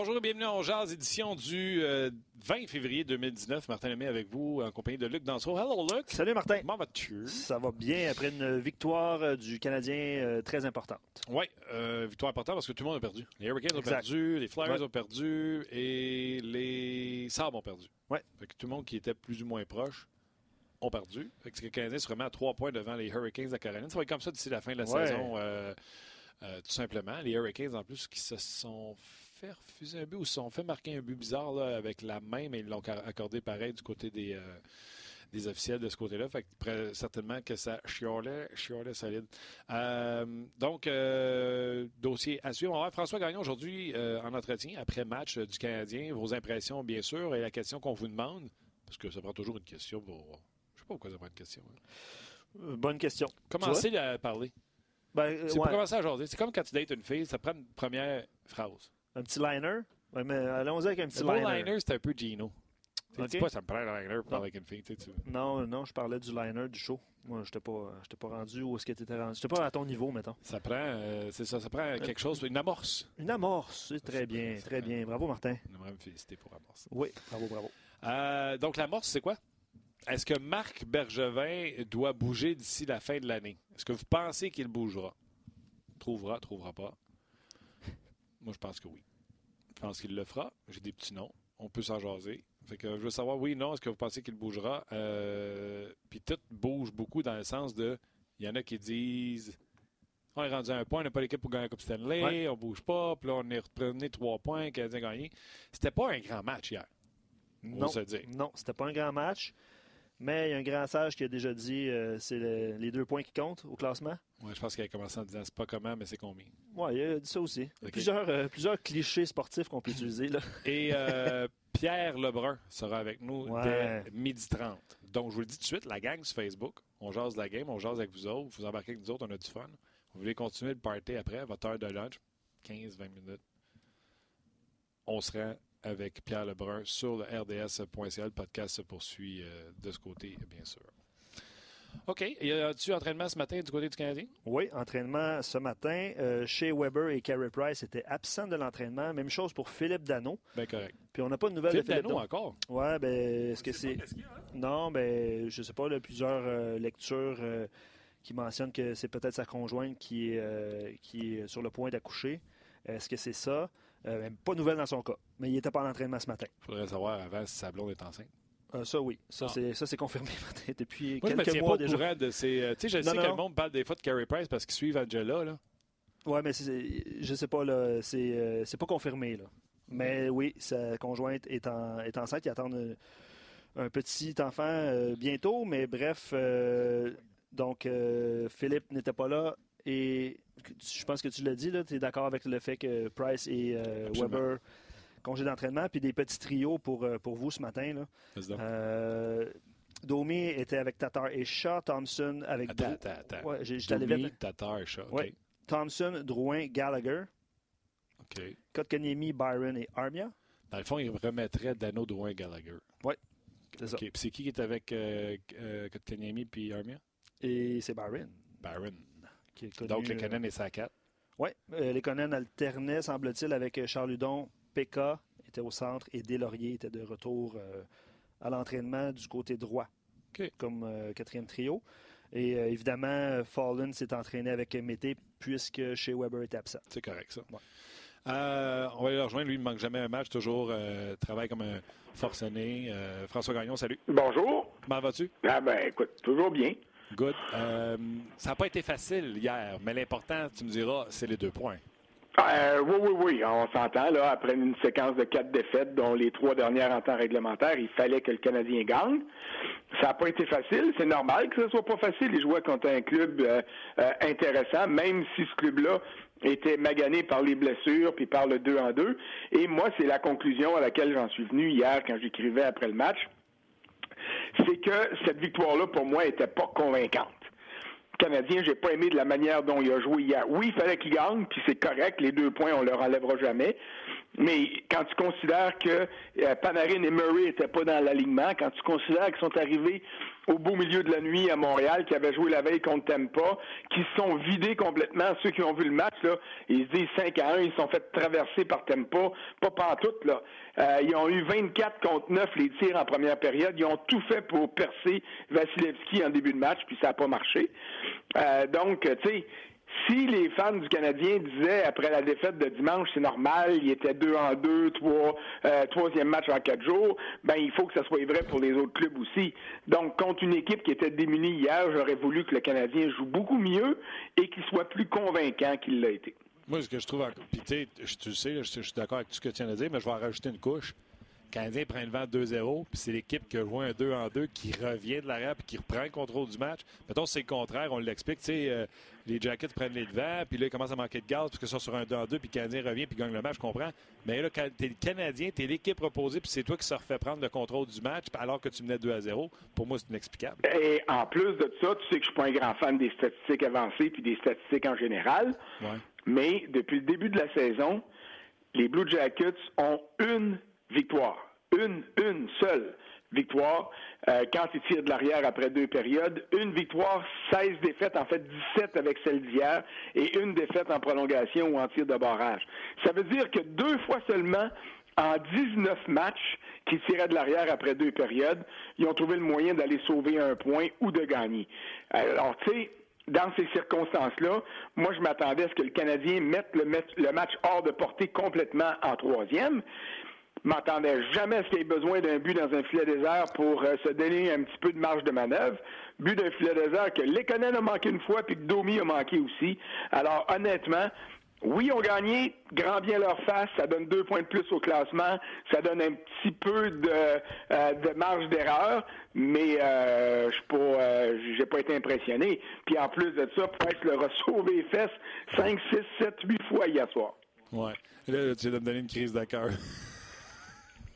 Bonjour et bienvenue en Jazz, édition du 20 euh, février 2019. Martin Lemay avec vous en compagnie de Luc Dansereau. Hello Luc. Salut Martin. Comment vas-tu? Ça va bien après une victoire euh, du Canadien euh, très importante. Oui, victoire importante parce que tout le monde a perdu. Les Hurricanes ont perdu, les Flyers ont perdu et les Sabres ont perdu. Ouais. tout le monde qui était plus ou moins proche ont perdu. Fait que le Canadien se remet à trois points devant les Hurricanes de Caroline. Ça va être comme ça d'ici la fin de la saison, tout simplement. Les Hurricanes en plus qui se sont fait refuser un but ou se sont fait marquer un but bizarre là, avec la main, mais ils l'ont accordé pareil du côté des, euh, des officiels de ce côté-là. Fait que certainement que ça chiolait, chiolait solide. Euh, donc, euh, dossier à suivre. On va voir François Gagnon aujourd'hui en entretien après match du Canadien. Vos impressions, bien sûr, et la question qu'on vous demande, parce que ça prend toujours une question pour. Je sais pas pourquoi ça prend une question. Hein. bonne question. Commencez à parler. Ben, c'est pour commencer à jaser. C'est comme quand tu dates une fille, ça prend une première phrase. Un petit liner? Ouais, mais allons-y avec un petit le liner. Le liner, c'est un peu Gino. Tu dis pas, ça me prend un liner pour parler avec une fille. Tu sais, Non, non, je parlais du liner du show. Moi, je n'étais pas, pas rendu où est-ce que tu étais rendu. Je pas à ton niveau, mettons. Ça prend, euh, c'est ça, ça prend euh, quelque chose, une amorce. Une amorce, c'est très bien, très bien. Bravo, Martin. J'aimerais me féliciter pour amorce. Oui, bravo, bravo. Euh, donc, l'amorce, c'est quoi? Est-ce que Marc Bergevin doit bouger d'ici la fin de l'année? Est-ce que vous pensez qu'il bougera? Trouvera, trouvera pas. Moi, je pense que oui. Je pense qu'il le fera. J'ai des petits noms. On peut s'en jaser. Fait que je veux savoir, oui, non, est-ce que vous pensez qu'il bougera? Euh, puis tout bouge beaucoup dans le sens de. Il y en a qui disent on est rendu à un point, on n'a pas l'équipe pour gagner la Coupe Stanley, on bouge pas, puis là, on est repris trois points, le Canadien gagné. C'était pas un grand match hier. Non, non, c'était pas un grand match. Mais il y a un grand sage qui a déjà dit euh, c'est les deux points qui comptent au classement. Oui, je pense qu'il a commencé en disant c'est pas comment, mais c'est combien. Oui, il a dit ça aussi. Plusieurs, euh, plusieurs clichés sportifs qu'on peut utiliser. Là. Et euh, Pierre Lebrun sera avec nous dès midi 30. Donc, je vous le dis tout de suite, la gang sur Facebook, on jase la game, on jase avec vous autres, vous embarquez avec nous autres, on a du fun. Vous voulez continuer le party après, votre heure de lunch, 15-20 minutes. On sera avec Pierre Lebrun sur le rds.ca. Le podcast se poursuit euh, de ce côté, bien sûr. OK. Y a-tu entraînement ce matin du côté du Canadien? Oui, entraînement ce matin. Euh, chez Weber et Carey Price étaient absents de l'entraînement. Même chose pour Philippe Dano. Bien correct. Puis on n'a pas de nouvelles Philippe de Philippe Dano, encore? Oui, ben est-ce que c'est... Non, ben je sais pas, là, plusieurs euh, lectures qui mentionnent que c'est peut-être sa conjointe qui est, qui est sur le point d'accoucher. Est-ce que c'est ça? Euh, pas de nouvelles dans son cas. Mais il n'était pas en entraînement ce matin. Il faudrait savoir avant si sa blonde est enceinte. Euh, ça, oui. Ça, ah. c'est confirmé depuis Moi, quelques je mois pas déjà. de ces, euh, tu sais, je sais que le monde parle des fois de Carey Price parce qu'ils suivent Angela. Là. Ouais, mais je sais pas, là. C'est pas confirmé, là. Mais oui, sa conjointe est, en, est enceinte. Il attend un, petit enfant bientôt. Mais bref, donc, Philippe n'était pas là. Et je pense que tu l'as dit, tu es d'accord avec le fait que Price et euh, Weber congé d'entraînement, puis des petits trios pour, euh, pour vous ce matin. Là. Euh, Domi était avec Tatar et Shaw, Thompson avec attends, attends, attends. Ouais, Domi, Tatar et Shaw. Ouais. Thompson, Drouin, Gallagher. OK. Kotkaniemi, Byron et Armia. Dans le fond, il remettrait Dano, Drouin, Gallagher. Oui, c'est ça. Puis c'est qui qui est avec euh, Kotkaniemi puis Armia? Et c'est Byron. Byron. Donc, les Conan et sa 4. Oui, euh, les Conan alternaient, semble-t-il, avec euh, Charles Ludon. PK était au centre et Delaurier était de retour euh, à l'entraînement du côté droit, comme quatrième trio. Et évidemment, Fallen s'est entraîné avec Mété puisque chez Weber est absent. C'est correct, ça. on va aller le rejoindre. Lui, il ne manque jamais un match. Toujours travaille comme un forcené. François Gagnon, salut. Bonjour. Comment vas-tu? Ah ben, écoute, toujours bien. Good. Euh, ça n'a pas été facile hier, mais l'important, tu me diras, c'est les deux points. Euh, oui, oui, oui. On s'entend, là, après une séquence de quatre défaites, dont les trois dernières en temps réglementaire, il fallait que le Canadien gagne. Ça n'a pas été facile. C'est normal que ce soit pas facile. Il jouait contre un club euh, intéressant, même si ce club-là était magané par les blessures puis par le 2 en 2. Et moi, c'est la conclusion à laquelle j'en suis venu hier quand j'écrivais après le match c'est que cette victoire-là, pour moi, était pas convaincante. Canadien, j'ai pas aimé de la manière dont il a joué hier. Oui, il fallait qu'il gagne, puis c'est correct, les deux points, on leur enlèvera jamais. Mais quand tu considères que euh, Panarin et Murray n'étaient pas dans l'alignement, quand tu considères qu'ils sont arrivés au beau milieu de la nuit à Montréal, qui avaient joué la veille contre Tempa, qui se sont vidés complètement, ceux qui ont vu le match, là, ils se disent 5 à 1, ils se sont fait traverser par Tempa, pas pantoute, là. Euh, ils ont eu 24 contre 9 les tirs en première période, ils ont tout fait pour percer Vasilevski en début de match, puis ça n'a pas marché. Euh, donc, tu sais, si les fans du Canadien disaient après la défaite de dimanche, c'est normal, il était deux en deux, trois, euh, troisième match en quatre jours, ben il faut que ça soit vrai pour les autres clubs aussi. Donc, contre une équipe qui était démunie hier, j'aurais voulu que le Canadien joue beaucoup mieux et qu'il soit plus convaincant qu'il l'a été. Moi, ce que je trouve, puis tu sais, je suis d'accord avec tout ce que tu viens de dire, mais je vais en rajouter une couche. Canadien prend le vent 2-0, puis c'est l'équipe qui a joué un 2 en 2 qui revient de l'arrière puis qui reprend le contrôle du match. Mettons, c'est le contraire, on l'explique. Tu sais, euh, les Jackets prennent les devants, puis là, ils commencent à manquer de gaz, puis que ça sur un 2 en 2, puis le Canadien revient, puis gagne le match, je comprends. Mais là, quand t'es le Canadien, t'es l'équipe reposée, puis c'est toi qui se refait prendre le contrôle du match, alors que tu menais 2 à 0. Pour moi, c'est inexplicable. Et en plus de ça, tu sais que je suis pas un grand fan des statistiques avancées, puis des statistiques en général. Mais depuis le début de la saison, les Blue Jackets ont une victoire une, une seule victoire euh, quand ils tirent de l'arrière après deux périodes. Une victoire, 16 défaites, en fait 17 avec celle d'hier, et une défaite en prolongation ou en tir de barrage. Ça veut dire que deux fois seulement en 19 matchs qui tiraient de l'arrière après deux périodes, ils ont trouvé le moyen d'aller sauver un point ou de gagner. Alors, tu sais, dans ces circonstances-là, moi, je m'attendais à ce que le Canadien mette le match hors de portée complètement en troisième m'attendais jamais à ce qu'il y ait besoin d'un but dans un filet désert pour euh, se donner un petit peu de marge de manœuvre. But d'un filet désert que Lekonen a manqué une fois puis que Domi a manqué aussi. Alors honnêtement, oui, ont gagné, grand bien leur face, ça donne deux points de plus au classement, ça donne un petit peu de, euh, marge d'erreur, mais euh, je pas, j'ai pas été impressionné. Puis en plus de ça, Price leur a sauvé les fesses 5, 6, 7, 8 fois hier soir. Ouais. Là, tu viens me donner une crise de cœur.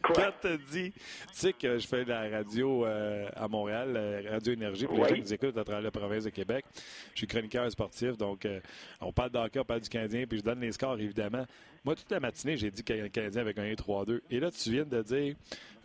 Quand t'as dit, tu sais que je fais de la radio euh, à Montréal, euh, Radio Énergie, pour les gens qui nous écoutent à travers la province de Québec. Je suis chroniqueur sportif, donc euh, on parle d'hockey, on parle du Canadien, puis je donne les scores, évidemment. Moi, toute la matinée, j'ai dit que le Canadien avait gagné 3-2. Et là, tu viens de dire,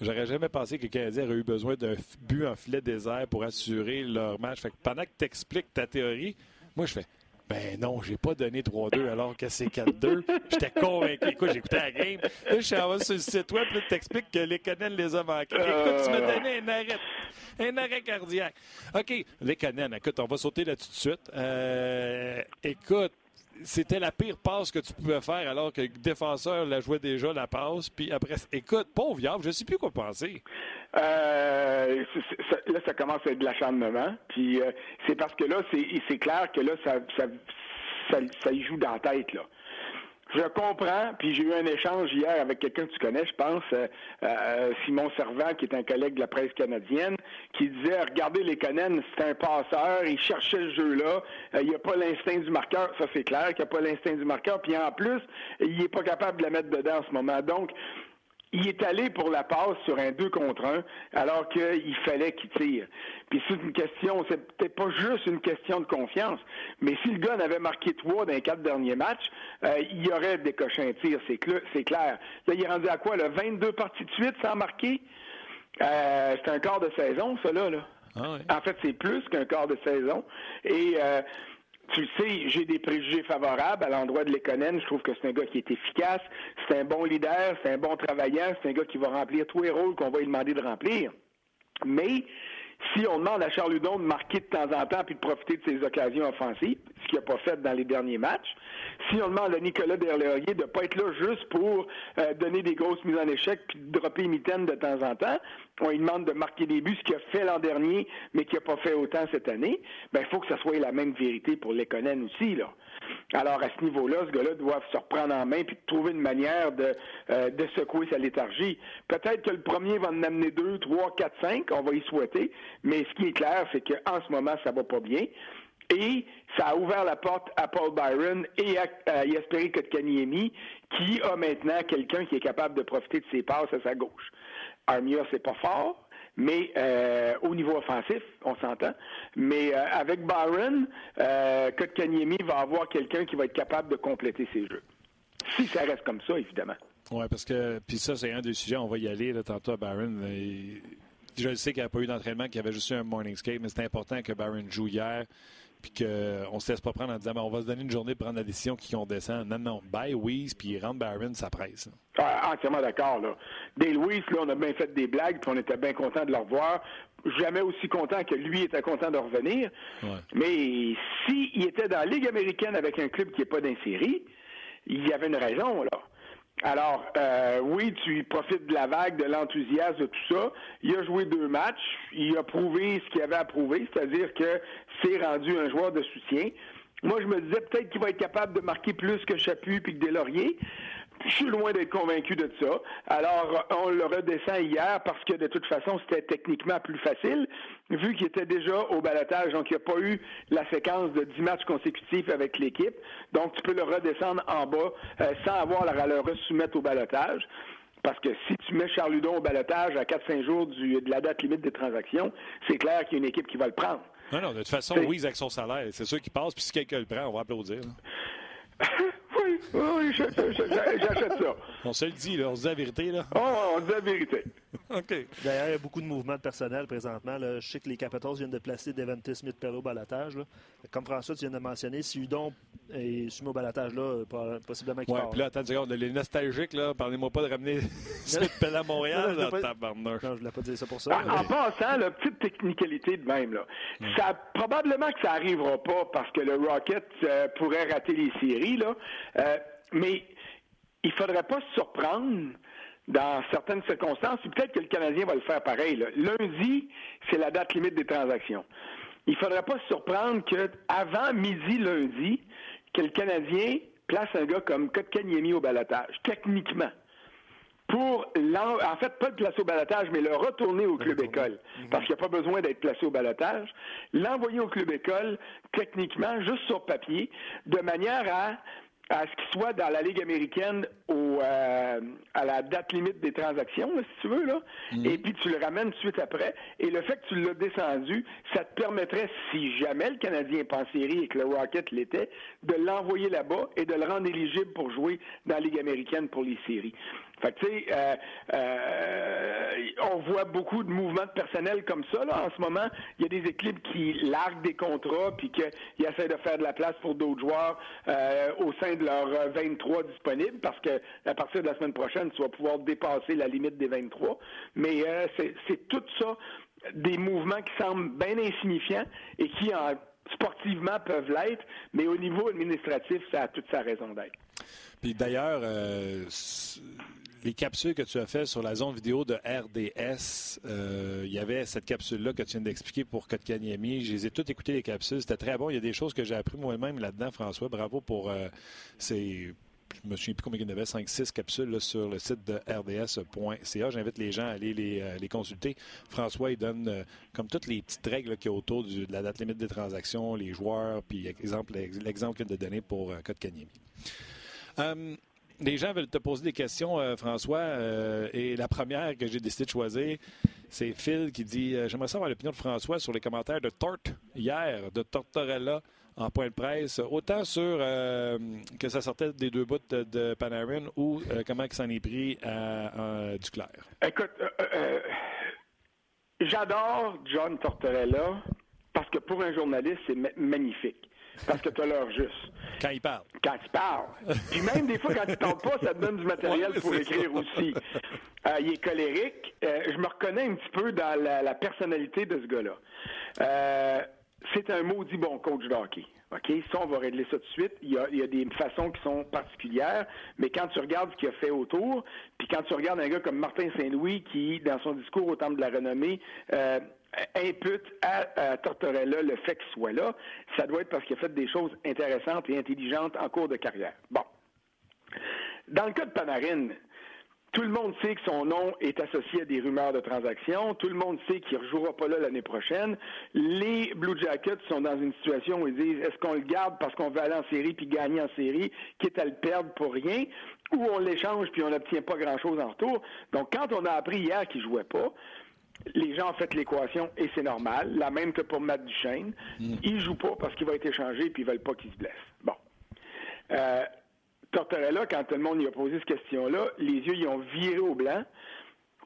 j'aurais jamais pensé que le Canadien aurait eu besoin d'un but en filet désert pour assurer leur match. Fait que pendant que tu expliques ta théorie, moi, je fais, ben non, j'ai pas donné 3-2 alors que c'est 4-2. J'étais convaincu. Écoute, j'écoutais la game. Là, je suis allé sur le site web, puis t'expliques que les Conan les a manqués. Écoute, tu m'as donné un arrêt. Un arrêt cardiaque. OK, les Conan, écoute, on va sauter là tout de suite. Euh, écoute, c'était la pire passe que tu pouvais faire alors que le défenseur la jouait déjà la passe. Puis après, écoute, pauvre je ne sais plus quoi penser. Euh, là, ça commence à être de l'acharnement. Puis euh, c'est parce que là, c'est clair que là, ça, ça, ça y joue dans la tête. Là. Je comprends, puis j'ai eu un échange hier avec quelqu'un que tu connais, je pense, euh, euh, Simon Servant, qui est un collègue de la presse canadienne, qui disait Regardez les Conan, c'est un passeur, il cherchait le jeu-là, euh, il n'y a pas l'instinct du marqueur, ça c'est clair qu'il n'y a pas l'instinct du marqueur, puis en plus, il n'est pas capable de la mettre dedans en ce moment. Donc, il est allé pour la passe sur un 2 contre 1, alors qu'il fallait qu'il tire. Puis c'est une question, c'est peut-être pas juste une question de confiance, mais si le gars avait marqué 3 dans les quatre derniers matchs, euh, il y aurait décoché un tir, c'est, clair. Là, il est rendu à quoi, le 22 parties de suite sans marquer? Euh, c'est un quart de saison, ça, là. Ah en fait, c'est plus qu'un quart de saison. Et... Euh, tu sais, j'ai des préjugés favorables à l'endroit de Lekonen. Je trouve que c'est un gars qui est efficace, c'est un bon leader, c'est un bon travaillant, c'est un gars qui va remplir tous les rôles qu'on va lui demander de remplir. Mais si on demande à Charles Hudon de marquer de temps en temps puis de profiter de ses occasions offensives, ce qu'il n'a pas fait dans les derniers matchs, si on demande à Nicolas Derlaurier de ne pas être là juste pour euh, donner des grosses mises en échec puis de dropper mitaine de temps en temps, on lui demande de marquer des buts, ce qu'il a fait l'an dernier, mais qu'il n'a pas fait autant cette année, ben il faut que ça soit la même vérité pour Lekonen aussi, là. Alors, à ce niveau-là, ce gars-là doit se reprendre en main puis trouver une manière de, euh, de secouer sa léthargie. Peut-être que le premier va en amener deux, trois, quatre, cinq, on va y souhaiter, mais ce qui est clair, c'est qu'en ce moment, ça va pas bien. Et ça a ouvert la porte à Paul Byron et à, Yasperi Kotkaniemi, qui a maintenant quelqu'un qui est capable de profiter de ses passes à sa gauche. Armia, c'est pas fort, mais euh, au niveau offensif, on s'entend. Mais euh, avec Byron, euh, Kotkaniemi va avoir quelqu'un qui va être capable de compléter ses jeux. Si ça reste comme ça, évidemment. Oui, parce que, puis ça, c'est un des sujets, on va y aller là, tantôt à Barron. je sais qu'il n'y a pas eu d'entraînement, qu'il y avait juste eu un morning skate, mais c'est important que Barron joue hier puis qu'on ne se laisse pas prendre en disant ben, on va se donner une journée pour prendre la décision qui on descend. Non, non, bye Weiss, puis rentre Barron, ça presse. Ah, entièrement d'accord. Là. Dale Weiss, là, on a bien fait des blagues, puis on était bien content de le revoir. Jamais aussi content que lui était content de revenir. Mais s'il était dans la Ligue américaine avec un club qui n'est pas d'insérie, il y avait une raison, là. Alors, euh, oui, tu profites de la vague, de l'enthousiasme, de tout ça. Il a joué deux matchs. Il a prouvé ce qu'il avait à prouver, c'est-à-dire que c'est rendu un joueur de soutien. Moi, je me disais peut-être qu'il va être capable de marquer plus que Chaput puis que Delaurier. Je suis loin d'être convaincu de ça. Alors, on le redescend hier parce que de toute façon, c'était techniquement plus facile, vu qu'il était déjà au balotage. Donc, il n'y a pas eu la séquence de 10 matchs consécutifs avec l'équipe. Donc, tu peux le redescendre en bas euh, sans avoir la le soumettre au balotage. Parce que si tu mets Charles Ludon au balotage à 4-5 jours de la date limite des transactions, c'est clair qu'il y a une équipe qui va le prendre. Non, non, de toute façon, oui, avec son salaire. C'est sûr qu'il passe, puis si quelqu'un le prend, on va applaudir. oui, oui, j'achète ça. On se le dit, là, on se dit la vérité. Là. Oh, on se dit la vérité. OK. D'ailleurs, il y a beaucoup de mouvements de personnel présentement. Je sais que les Capitals viennent de placer Devante Smith-Pello au balatage. Comme François, tu viens de mentionner, si Udon est soumis au balatage, là, possiblement qu'il ouais, puis là, attends, seconde, les nostalgiques, là, parlez-moi pas de ramener Smith-Pello à Montréal. non, je ne je voulais pas dire ça pour ça. En, passant, la petite technicalité de même, là, ça, probablement que ça n'arrivera pas parce que le Rocket euh, pourrait rater les séries, là, euh, mais il faudrait pas se surprendre dans certaines circonstances, peut-être que le Canadien va le faire pareil. Lundi, c'est la date limite des transactions. Il ne faudrait pas se surprendre qu'avant midi lundi, que le Canadien place un gars comme Kotkaniemi au balotage, techniquement. Pour, en fait, pas le placer au balotage, mais le retourner au club école. Parce qu'il n'y a pas besoin d'être placé au balotage. L'envoyer au club école, techniquement, juste sur papier, de manière à à ce qu'il soit dans la Ligue américaine au, euh, à la date limite des transactions, si tu veux, là, mhm. et puis tu le ramènes tout de suite après. Et le fait que tu l'as descendu, ça te permettrait, si jamais le Canadien est en série et que le Rocket l'était, de l'envoyer là-bas et de le rendre éligible pour jouer dans la Ligue américaine pour les séries. Fait que, tu sais, euh, euh, on voit beaucoup de mouvements de personnel comme ça, là, en ce moment. Il y a des équipes qui larguent des contrats puis qu'ils essaient de faire de la place pour d'autres joueurs euh, au sein de leurs 23 disponibles parce que à partir de la semaine prochaine, tu vas pouvoir dépasser la limite des 23. Mais c'est tout ça, des mouvements qui semblent bien insignifiants et qui, en, sportivement, peuvent l'être, mais au niveau administratif, ça a toute sa raison d'être. Puis d'ailleurs, les capsules que tu as faites sur la zone vidéo de RDS, euh, il y avait cette capsule-là que tu viens d'expliquer pour Kotkaniemi. Je les ai toutes écoutées, les capsules. C'était très bon. Il y a des choses que j'ai appris moi-même là-dedans, François. Bravo pour euh, ces je me souviens plus combien il y en avait, 5-6 capsules sur le site de rds.ca. J'invite les gens à aller les, euh, consulter. François, il donne comme toutes les petites règles qu'il y a autour de la date limite des transactions, les joueurs, puis exemple, l'exemple qu'il a donné pour euh, Kotkaniemi les gens veulent te poser des questions, euh, François. Euh, et la première que j'ai décidé de choisir, c'est Phil qui dit euh, J'aimerais savoir l'opinion de François sur les commentaires de Tort hier, de Tortorella en point de presse, autant sur que ça sortait des deux bouts de, Panarin ou comment il s'en est pris à, Duclair. Écoute, j'adore John Tortorella parce que pour un journaliste, c'est magnifique. Parce que tu as l'heure juste. Quand il parle. Quand il parle. Puis même des fois, quand il parle pas, ça te donne du matériel pour écrire aussi. Euh, il est colérique. Euh, je me reconnais un petit peu dans la, personnalité de ce gars-là. Euh, c'est un maudit bon coach de hockey. OK? Ça, on va régler ça tout de suite. Il y, a, il y, a, des façons qui sont particulières, mais quand tu regardes ce qu'il a fait autour, puis quand tu regardes un gars comme Martin Saint-Louis qui, dans son discours au Temple de la Renommée, euh, impute à, Tortorella le fait qu'il soit là, ça doit être parce qu'il a fait des choses intéressantes et intelligentes en cours de carrière. Bon. Dans le cas de Panarin, tout le monde sait que son nom est associé à des rumeurs de transactions. Tout le monde sait qu'il ne rejouera pas là l'année prochaine. Les Blue Jackets sont dans une situation où ils disent est-ce qu'on le garde parce qu'on veut aller en série puis gagner en série, quitte à le perdre pour rien, ou on l'échange puis on n'obtient pas grand-chose en retour? Donc, quand on a appris hier qu'il ne jouait pas, les gens ont fait l'équation et c'est normal. La même que pour Matt Duchesne. Mm. Il joue pas parce qu'il va être échangé et puis ils veulent pas qu'il se blesse. Bon. Euh, Tortorella, quand tout le monde lui a posé cette question-là, les yeux, ils ont viré au blanc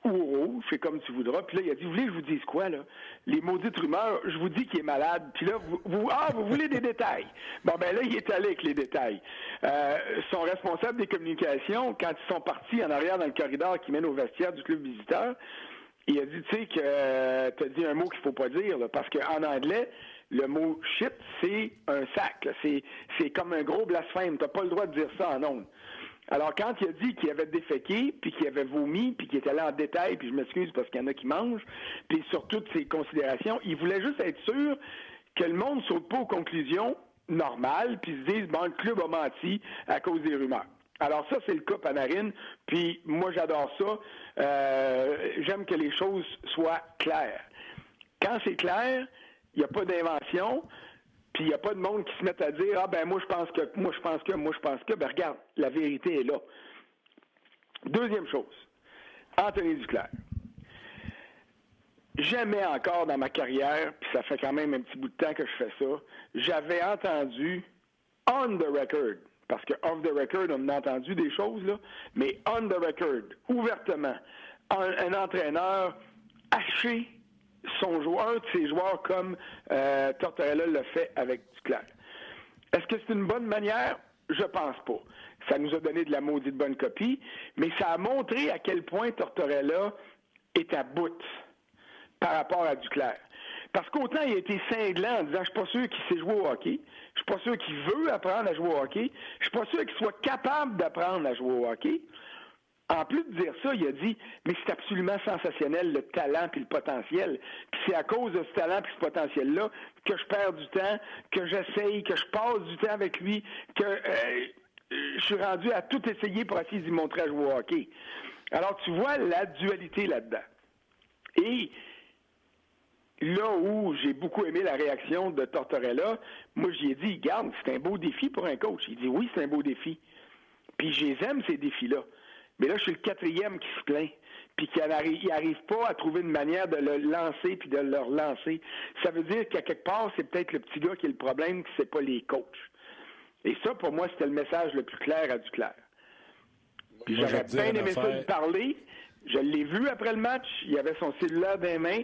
ou au rouge, c'est comme tu voudras. Puis là, il a dit, vous voulez que je vous dise quoi, là? Les maudites rumeurs, je vous dis qu'il est malade. Puis là, vous, ah, vous voulez des détails. Bon, ben là, il est allé avec les détails. Euh, son responsable des communications, quand ils sont partis en arrière dans le corridor qui mène au vestiaire du club visiteur, il a dit, tu sais, que euh, tu as dit un mot qu'il faut pas dire, parce qu'en anglais, le mot shit, c'est un sac. C'est, comme un gros blasphème. Tu pas le droit de dire ça en ondes. Alors, quand il a dit qu'il avait déféqué, puis qu'il avait vomi, puis qu'il était allé en détail, puis je m'excuse parce qu'il y en a qui mangent, puis sur toutes ces considérations, il voulait juste être sûr que le monde ne saute pas aux conclusions normales, puis se dise, bon, le club a menti à cause des rumeurs. Alors ça, c'est le cas Panarin, puis moi, j'adore ça. Euh, j'aime que les choses soient claires. Quand c'est clair, il n'y a pas d'invention, puis il n'y a pas de monde qui se met à dire Ah ben moi je pense que, moi je pense que, moi je pense que. Ben regarde, la vérité est là. Deuxième chose, Anthony Duclair. Jamais encore dans ma carrière, puis ça fait quand même un petit bout de temps que je fais ça, j'avais entendu on the record, parce que off the record, on a entendu des choses, là, mais on the record, ouvertement, un, entraîneur haché son joueur, un de ses joueurs comme euh, Tortorella l'a fait avec Duclair. Est-ce que c'est une bonne manière? Je pense pas. Ça nous a donné de la maudite bonne copie, mais ça a montré à quel point Tortorella est à bout par rapport à Duclair. Parce qu'autant il a été cinglant en disant Je suis pas sûr qu'il sait jouer au hockey, je suis pas sûr qu'il veut apprendre à jouer au hockey, je suis pas sûr qu'il soit capable d'apprendre à jouer au hockey. En plus de dire ça, il a dit Mais c'est absolument sensationnel le talent puis le potentiel. Puis c'est à cause de ce talent puis ce potentiel-là que je perds du temps, que j'essaye, que je passe du temps avec lui, que euh, je suis rendu à tout essayer pour essayer lui montrer à jouer au hockey. Alors tu vois la dualité là-dedans. Et là où j'ai beaucoup aimé la réaction de Tortorella, moi j'y ai dit, garde, c'est un beau défi pour un coach. Il dit oui, c'est un beau défi. Puis j'aime ces défis-là. Mais là, je suis le quatrième qui se plaint, puis qui n'arrive pas à trouver une manière de le lancer puis de le relancer. Ça veut dire qu'à quelque part, c'est peut-être le petit gars qui est le problème, que c'est pas les coachs. Et ça, pour moi, c'était le message le plus clair à Duclair. Puis j'aurais bien aimé ça lui parler. Je l'ai vu après le match. Il avait son cellulaire dans les mains.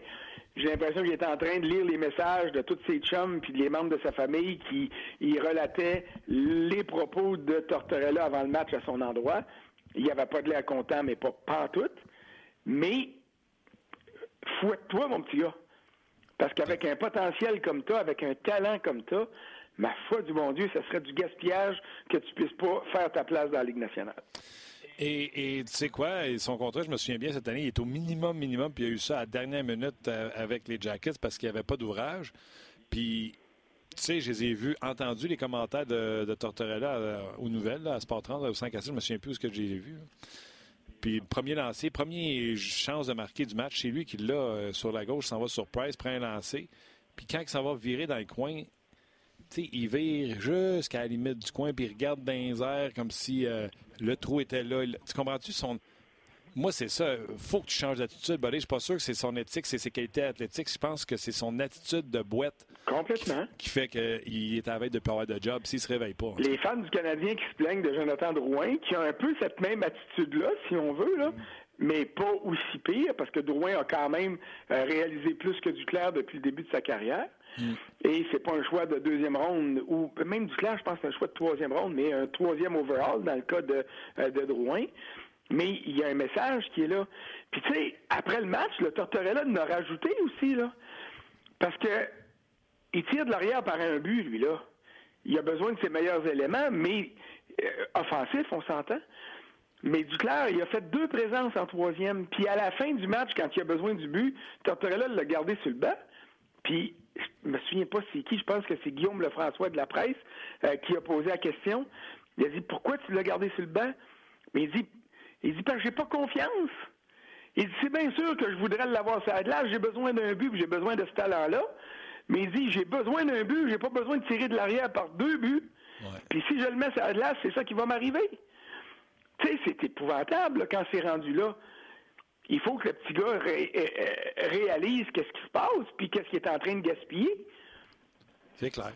J'ai l'impression qu'il était en train de lire les messages de tous ses chums puis les membres de sa famille qui y relataient les propos de Tortorella avant le match à son endroit. Il n'y avait pas de l'air content, mais pas tout. Mais fouette-toi, mon petit gars. Parce qu'avec un potentiel comme toi, avec un talent comme toi, ma foi du bon Dieu, ce serait du gaspillage que tu puisses pas faire ta place dans la Ligue nationale. Et, tu sais quoi, son contrat, je me souviens bien, cette année, il est au minimum, minimum, puis il y a eu ça à la dernière minute euh, avec les Jackets parce qu'il n'y avait pas d'ouvrage. Puis tu sais, je les ai vus, entendus les commentaires de, Tortorella euh, aux nouvelles, à Sport 30, au 5 à 6, je me souviens plus où ce que j'ai vu. Puis premier lancé, première chance de marquer du match, c'est lui qui l'a euh, sur la gauche, s'en va sur Price, prend un lancé. Puis quand il s'en va virer dans le coin, il vire jusqu'à la limite du coin, puis il regarde dans les airs comme si euh, le trou était là. Tu comprends-tu son, moi, c'est ça. faut que tu changes d'attitude, Je Je suis pas sûr que c'est son éthique, c'est ses qualités athlétiques. Je pense que c'est son attitude de boîte Qui, fait qu'il est à la veille de pas avoir de job s'il se réveille pas. Les fans du Canadien qui se plaignent de Jonathan Drouin, qui a un peu cette même attitude-là, si on veut, là. mais pas aussi pire, parce que Drouin a quand même euh, réalisé plus que Duclair depuis le début de sa carrière. Mm. Et c'est pas un choix de deuxième ronde, ou même Duclair, je pense que c'est un choix de troisième ronde, mais un troisième overall dans le cas de, euh, de Drouin. Mais il y a un message qui est là. Puis tu sais, après le match, le Tortorella en a rajouté aussi, là. Parce que il tire de l'arrière par un but, lui, là. Il a besoin de ses meilleurs éléments, mais euh, offensif, on s'entend. Mais Duclair, il a fait deux présences en troisième. Puis à la fin du match, quand il a besoin du but, Tortorella l'a gardé sur le banc. Puis je me souviens pas c'est qui, je pense que c'est Guillaume Lefrançois de la presse euh, qui a posé la question. Il a dit Pourquoi tu l'as gardé sur le banc? Mais il dit il dit, parce que j'ai pas confiance. Il dit, c'est bien sûr que je voudrais l'avoir sur la j'ai besoin d'un but, j'ai besoin de ce talent-là. Mais il dit, j'ai besoin d'un but, j'ai pas besoin de tirer de l'arrière par deux buts. Puis si je le mets sur la glace, c'est ça qui va m'arriver. Tu sais, c'est épouvantable quand c'est rendu là. Il faut que le petit gars réalise qu'est-ce qui se passe, puis qu'est-ce qu'il est en train de gaspiller. C'est clair.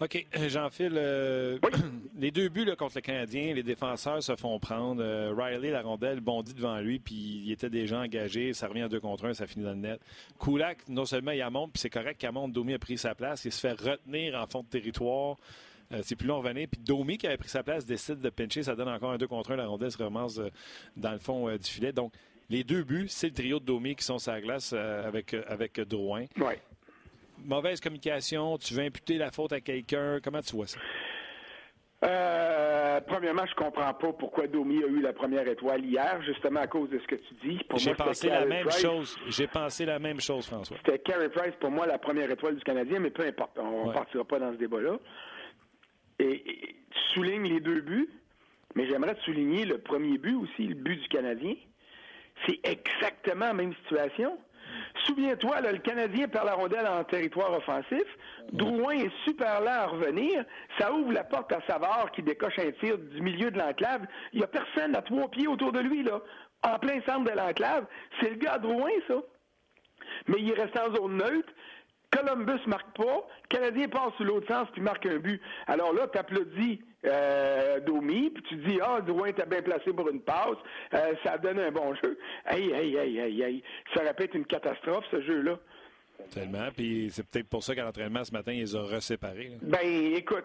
OK, Jean-Phil, euh, les deux buts contre le Canadien, les défenseurs se font prendre. Euh, Riley, la rondelle, bondit devant lui, puis il était déjà engagé. Ça revient à deux contre un, ça finit dans le net. Kulak, non seulement il monte, puis c'est correct qu'Amont Domi a pris sa place, il se fait retenir en fond de territoire. Euh, c'est plus long revenir. Puis Domi, qui avait pris sa place, décide de pincher. Ça donne encore un deux contre un. La rondelle se ramasse dans le fond du filet. Donc, les deux buts, c'est le trio de Domi qui sont sur la glace avec, avec Drouin. Ouais mauvaise communication, tu veux imputer la faute à quelqu'un. Comment tu vois ça? Euh, premièrement, je comprends pas pourquoi Domi a eu la première étoile hier, justement à cause de ce que tu dis. J'ai pensé la même chose. J'ai pensé la même chose, François. C'était Carey Price pour moi la première étoile du Canadien, mais peu importe, on ne partira pas dans ce débat-là. Et, tu soulignes les deux buts, mais j'aimerais souligner le premier but aussi, le but du Canadien. C'est exactement la même situation. Souviens-toi, le Canadien perd la rondelle en territoire offensif. Drouin est super lent à revenir. Ça ouvre la porte à Savard qui décoche un tir du milieu de l'enclave. Il n'y a personne à trois pieds autour de lui, là, en plein centre de l'enclave. C'est le gars Drouin, ça. Mais il est resté en zone neutre. Columbus marque pas, le Canadien passe sous l'autre sens puis marque un but. Alors là, tu applaudis euh, Domi, puis tu dis Ah, Drouin était bien placé pour une passe, euh, ça donne un bon jeu. Hey, hey, hey, hey, hey. Ça aurait pu être une catastrophe, ce jeu-là. Tellement, puis c'est peut-être pour ça qu'à l'entraînement ce matin, ils les ont reséparés. Ben, écoute,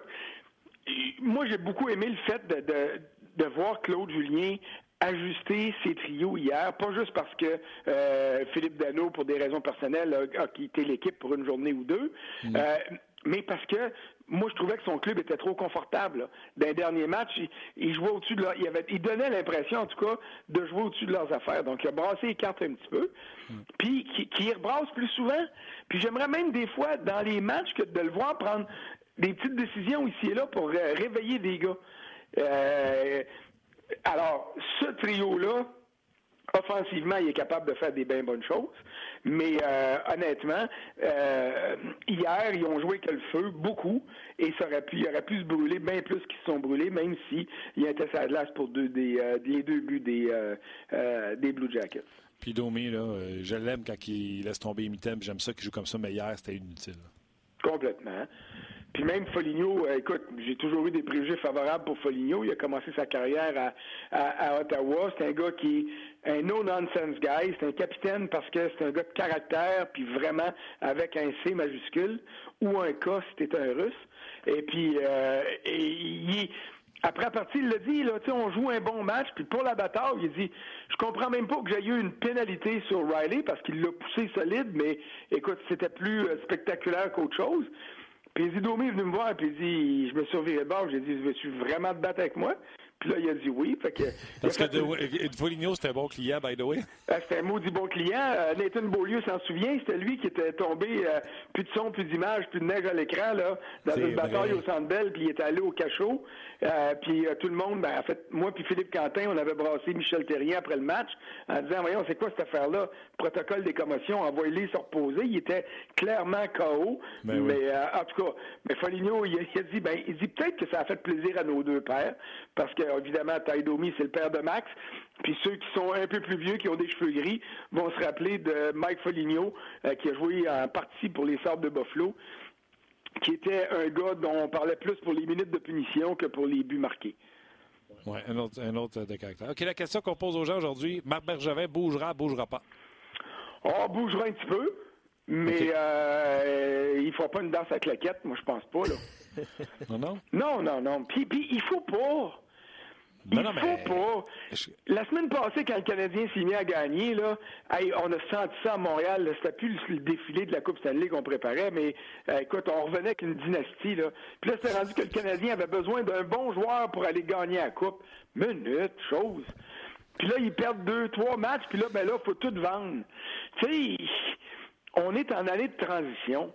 moi j'ai beaucoup aimé le fait de, de, de voir Claude Julien ajuster ses trios hier, pas juste parce que euh, Philippe Dano, pour des raisons personnelles, a, quitté l'équipe pour une journée ou deux, mm. euh, mais parce que moi, je trouvais que son club était trop confortable. Dans dernier match, il, jouait au-dessus de leur, il, donnait l'impression, en tout cas, de jouer au-dessus de leurs affaires. Donc, il a brassé les cartes un petit peu, puis qui, y rebrasse plus souvent. Puis j'aimerais même des fois, dans les matchs, que de le voir prendre des petites décisions ici et là pour réveiller des gars. Euh, alors, ce trio-là, offensivement, il est capable de faire des bien bonnes choses. Mais euh, honnêtement, euh, hier, ils ont joué que le feu, beaucoup, et ça aurait pu, il aurait pu se brûler bien plus qu'ils se sont brûlés, même s'il y a été glace pour deux, des, euh, les deux buts des, des Blue Jackets. Puis Domi, là, je l'aime quand il laisse tomber Imitem, j'aime ça qu'il joue comme ça, mais hier, c'était inutile. Complètement. Puis même Foligno, euh, écoute, j'ai toujours eu des préjugés favorables pour Foligno. Il a commencé sa carrière à, Ottawa. C'est un gars qui un no-nonsense guy. C'est un capitaine parce que c'est un gars de caractère, puis vraiment avec un C majuscule, ou un K si t'es un russe. Et puis, euh, il, après la partie, il l'a dit, là, on joue un bon match, puis pour la bataille, il dit Je comprends même pas que j'ai eu une pénalité sur Riley parce qu'il l'a poussé solide, mais écoute, c'était plus euh, spectaculaire qu'autre chose. Puis Domi est venu me voir, puis il dit, je me surveillé de bord, j'ai dit, veux-tu vraiment te battre avec moi? Puis là, il a dit oui. Fait que, Parce que de, Foligno, c'était un bon client, by the way. Ah, c'était un maudit bon client. Euh, Nathan Beaulieu s'en souvient. C'était lui qui était tombé, euh, plus de son, plus d'image, plus de neige à l'écran, là, dans une bataille au Centre Bell, puis il était allé au cachot. Euh, puis tout le monde, ben, en fait, moi puis Philippe Quentin, on avait brassé Michel Terrien après le match en disant, voyons, c'est quoi cette affaire-là? Protocole des commotions, envoyez-les se reposer. Il était clairement KO. Ben mais en tout cas, mais Foligno, il, il a dit, ben, il dit peut-être que ça a fait plaisir à nos deux pères, parce que évidemment, Taidomi, c'est le père de Max. Puis ceux qui sont un peu plus vieux, qui ont des cheveux gris, vont se rappeler de Mike Foligno, euh, qui a joué en partie pour les Sables de Buffalo, qui était un gars dont on parlait plus pour les minutes de punition que pour les buts marqués. Oui, un autre, un autre de caractère. OK, la question qu'on pose aux gens aujourd'hui, Marc Bergevin bougera, bougera pas? Oh, bougera un petit peu, mais euh, il ne faut pas une danse à claquette, moi je pense pas, là. non, non? Non, non, non. Puis, puis il faut pas. Il non, faut pas. La semaine passée, quand le Canadien s'est mis à gagner, là, on a senti ça à Montréal. C'était plus le défilé de la Coupe Stanley qu'on préparait, mais euh, écoute, on revenait avec une dynastie. Là. Puis là, c'était rendu que le Canadien avait besoin d'un bon joueur pour aller gagner la Coupe. Minute, chose. Puis là, ils perdent deux, trois matchs, puis là, ben là, faut tout vendre. Tu sais, on est en année de transition.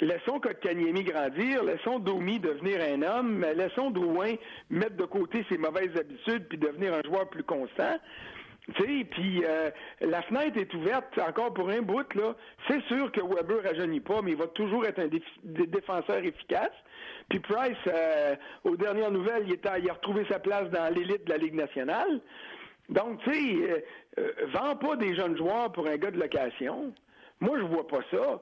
Laissons Kotkaniemi grandir, laissons Domi devenir un homme, laissons Drouin mettre de côté ses mauvaises habitudes puis devenir un joueur plus constant. Tu sais, puis euh, la fenêtre est ouverte encore pour un bout là. C'est sûr que Weber rajeunit pas, mais il va toujours être un défenseur efficace. Puis Price, euh, aux dernières nouvelles, il, a retrouvé sa place dans l'élite de la Ligue nationale. Donc, tu sais, euh, vends pas des jeunes joueurs pour un gars de location. Moi, je vois pas ça.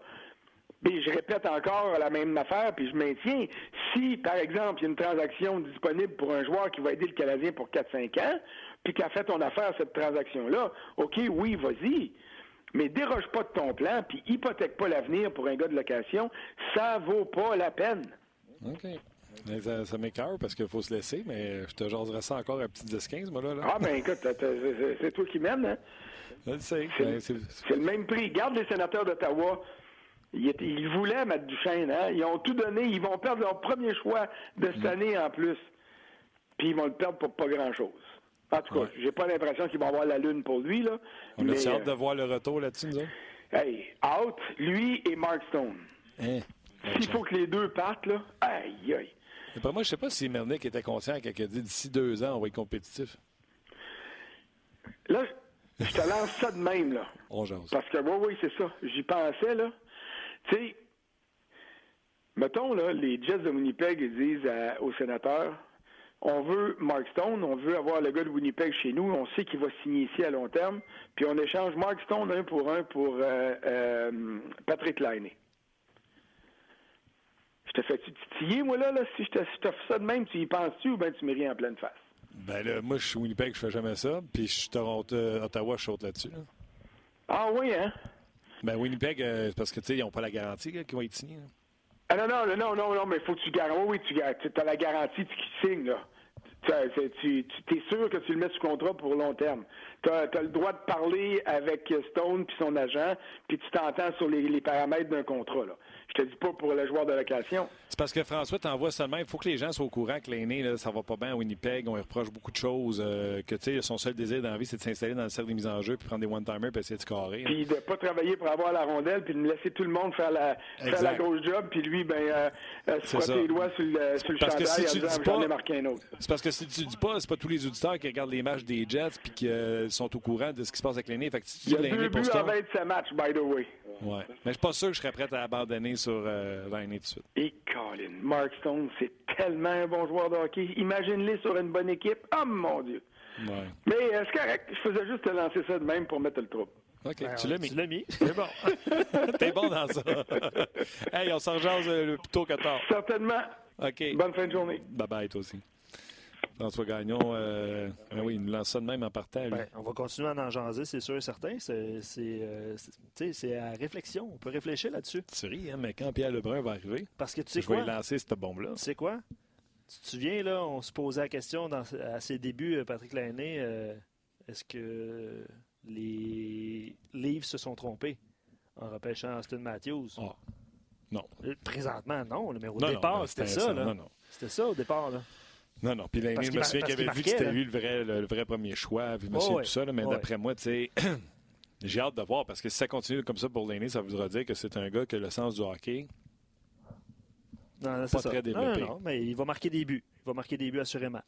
Mais je répète encore la même affaire, puis je maintiens. Si, par exemple, il y a une transaction disponible pour un joueur qui va aider le Canadien pour 4-5 ans, puis qu'a fait ton affaire cette transaction-là, OK, oui, vas-y. Mais déroge pas de ton plan, puis hypothèque pas l'avenir pour un gars de location, ça vaut pas la peine. OK. ça, ça m'écœure parce qu'il faut se laisser, mais je te jaserai ça encore à petit 10-15, moi, là, Ah, ben écoute, c'est toi qui m'aimes, hein? Je le sais. Ben, c'est le même prix. Garde les sénateurs d'Ottawa. Ils, voulaient mettre Duchesne, hein? Ils ont tout donné. Ils vont perdre leur premier choix de cette mm. année en plus. Puis ils vont le perdre pour pas grand-chose. En tout cas, j'ai pas l'impression qu'ils vont avoir la lune pour lui, là. On a hâte de voir le retour là-dessus, nous Hey, out, lui et Mark Stone. Hein? S'il faut que les deux partent, là, aïe, aïe. Moi, je sais pas si Mernick était conscient qu'il a dit d'ici deux ans, on va être compétitif. Là, je te lance ça de même, là. On jase. Parce que, oui, oui, c'est ça. J'y pensais, là. Tu sais, mettons, là, les Jets de Winnipeg, ils disent aux sénateurs, on veut Mark Stone, on veut avoir le gars de Winnipeg chez nous, on sait qu'il va signer ici à long terme, puis on échange Mark Stone un pour un pour euh, euh, Patrick Liney. Je te fais-tu titiller, moi, là, là si je te, fais ça de même, tu y penses-tu ou bien tu me ris en pleine face? Ben là, moi, je suis Winnipeg, je fais jamais ça, puis je suis Toronto, Ottawa, je saute là-dessus. Ah oui, hein? Ben Winnipeg, euh, parce que, tu sais, ils n'ont pas la garantie qu'ils vont être signés. Ah non, non, non, non, non, mais faut que tu garantis. Oui, tu as la garantie qu'ils signent, là. Tu, es sûr que tu le mets sous contrat pour long terme. Tu as, le droit de parler avec Stone puis son agent, puis tu t'entends sur les, les paramètres d'un contrat. Là. Je te dis pas pour le joueur de location. C'est parce que François t'envoie seulement. Il faut que les gens soient au courant que l'aîné, ça va pas bien à Winnipeg. On lui reproche beaucoup de choses. Euh, que tu sais, son seul désir dans la vie, c'est de s'installer dans le cercle des mises en jeu, puis prendre des one-timers, puis essayer de carrer. Puis de pas travailler pour avoir la rondelle, puis de laisser tout le monde faire la, faire la grosse job, puis lui, ben, euh, euh se frotter les doigts sur le, sur le chandail si en disant, ai marqué un autre. C'est parce que si tu dis pas, c'est pas tous les auditeurs qui regardent les matchs des Jets, puis qui euh, sont au courant de ce qui se passe avec l'aîné. Fait que Il y a deux buts en 27 matchs, by the way. Ouais. Mais je suis pas sûr que je serais prêt à abandonner sur euh, l'année tout de suite. Et Colin, Mark Stone, c'est tellement un bon joueur de hockey. Imagine-les sur une bonne équipe. Oh mon Dieu. Ouais. Mais euh, c'est correct. Je faisais juste te lancer ça de même pour mettre le trouble. OK, ben, tu l'as mis. Tu l'as mis. C'est bon. T'es bon dans ça. hey, on s'en jase euh, le plus tôt que tard. Certainement. OK. Bonne fin de journée. Bye bye, toi aussi. François Gagnon, euh, ben oui, il nous lance ça de même en partage. Ben, on va continuer à en jaser, c'est sûr et certain. C'est euh, à réflexion. On peut réfléchir là-dessus. Tu ris, hein, mais quand Pierre Lebrun va arriver, Parce que tu sais je quoi? vais lancer cette bombe-là. Tu sais quoi? Tu te souviens, là, on se posait la question dans, à ses débuts, euh, Patrick Lainé, euh, est-ce que les livres se sont trompés en repêchant Austin Matthews? Ah, non. Présentement, non, mais au départ, c'était ça. C'était ça au départ. Là. Non, non. Puis l'année, je me souviens qu'il avait vu que c'était lui le vrai, le, vrai premier choix. Puis monsieur, tout ça. mais d'après moi, tu sais, j'ai hâte de voir parce que si ça continue comme ça pour l'année, ça voudra dire que c'est un gars qui a le sens du hockey. Non, pas très développé. Non, non, mais il va marquer des buts. Il va marquer des buts assurément.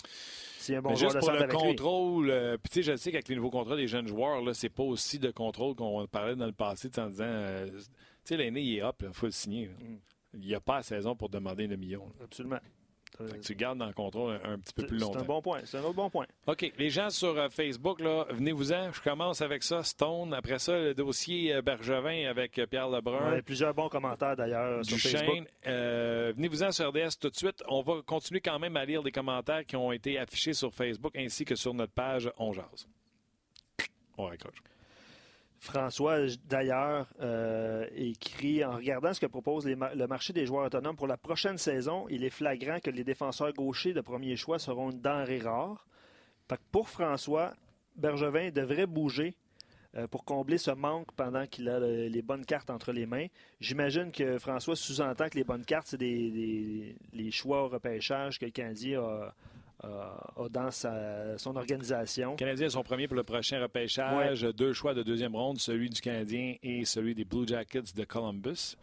C'est un bon mais juste pour le contrôle, euh, puis tu sais, je sais qu'avec les nouveaux contrats des jeunes joueurs, là, c'est pas aussi de contrôle qu'on parlait dans le passé en disant, euh, tu sais, l'année, il est hop, il faut le signer. Mm. Il n'y a pas la saison pour demander le million. Absolument. Tu gardes dans le contrôle un, petit peu plus longtemps. C'est un bon point. C'est un autre bon point. OK. Les gens sur euh, Facebook, là, venez-vous-en. Je commence avec ça. Stone. Après ça, le dossier euh, Bergevin avec euh, Pierre Lebrun. Il y a plusieurs bons commentaires d'ailleurs sur Facebook. venez-vous-en sur RDS tout de suite. On va continuer quand même à lire des commentaires qui ont été affichés sur Facebook ainsi que sur notre page On Jase. On raccroche. François, d'ailleurs, euh, écrit en regardant ce que propose le marché des joueurs autonomes pour la prochaine saison, il est flagrant que les défenseurs gauchers de premier choix seront une denrée rare. pour François, Bergevin devrait bouger euh, pour combler ce manque pendant qu'il a les bonnes cartes entre les mains. J'imagine que François sous-entend que les bonnes cartes, c'est des, les choix au repêchage que Canadien a euh, dans son organisation. Le Canadien est son premier pour le prochain repêchage. Deux choix de deuxième ronde, celui du Canadien et celui des Blue Jackets de Columbus.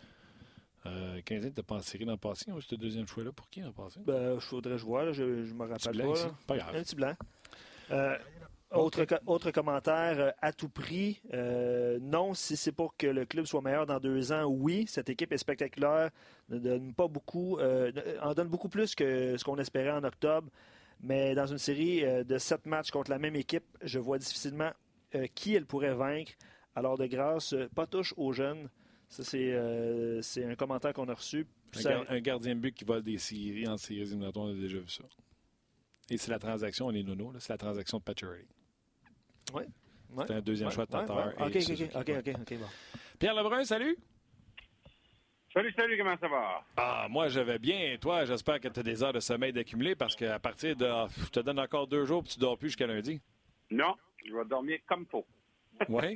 Euh, le Canadien en série dans le passé. Hein, ce deuxième choix-là, pour qui en passé? Ben, je voudrais jouer, je ne me rappelle pas. pas grave. Un petit blanc. Euh, autre, autre, commentaire, à tout prix, non, si c'est pour que le club soit meilleur dans deux ans, oui, cette équipe est spectaculaire, ne donne pas beaucoup, en donne beaucoup plus que ce qu'on espérait en octobre. Mais dans une série euh, de sept matchs contre la même équipe, je vois difficilement euh, qui elle pourrait vaincre. Alors, de grâce, euh, pas touche aux jeunes. Ça, c'est un commentaire qu'on a reçu. Un, gardien de but qui vole des séries en séries éliminatoires, on a déjà vu ça. Et c'est la transaction, on est nono, c'est la transaction de Paturity. Oui. C'est un deuxième choix de tenteur. OK, OK, OK, OK, bon. Pierre Lebrun, salut. Salut, salut, comment ça va? Ah, moi, je vais bien. Toi, j'espère que tu as des heures de sommeil d'accumuler parce qu'à partir de. Je te donne encore deux jours et tu dors plus jusqu'à lundi. Non, je vais dormir comme faut. Oui.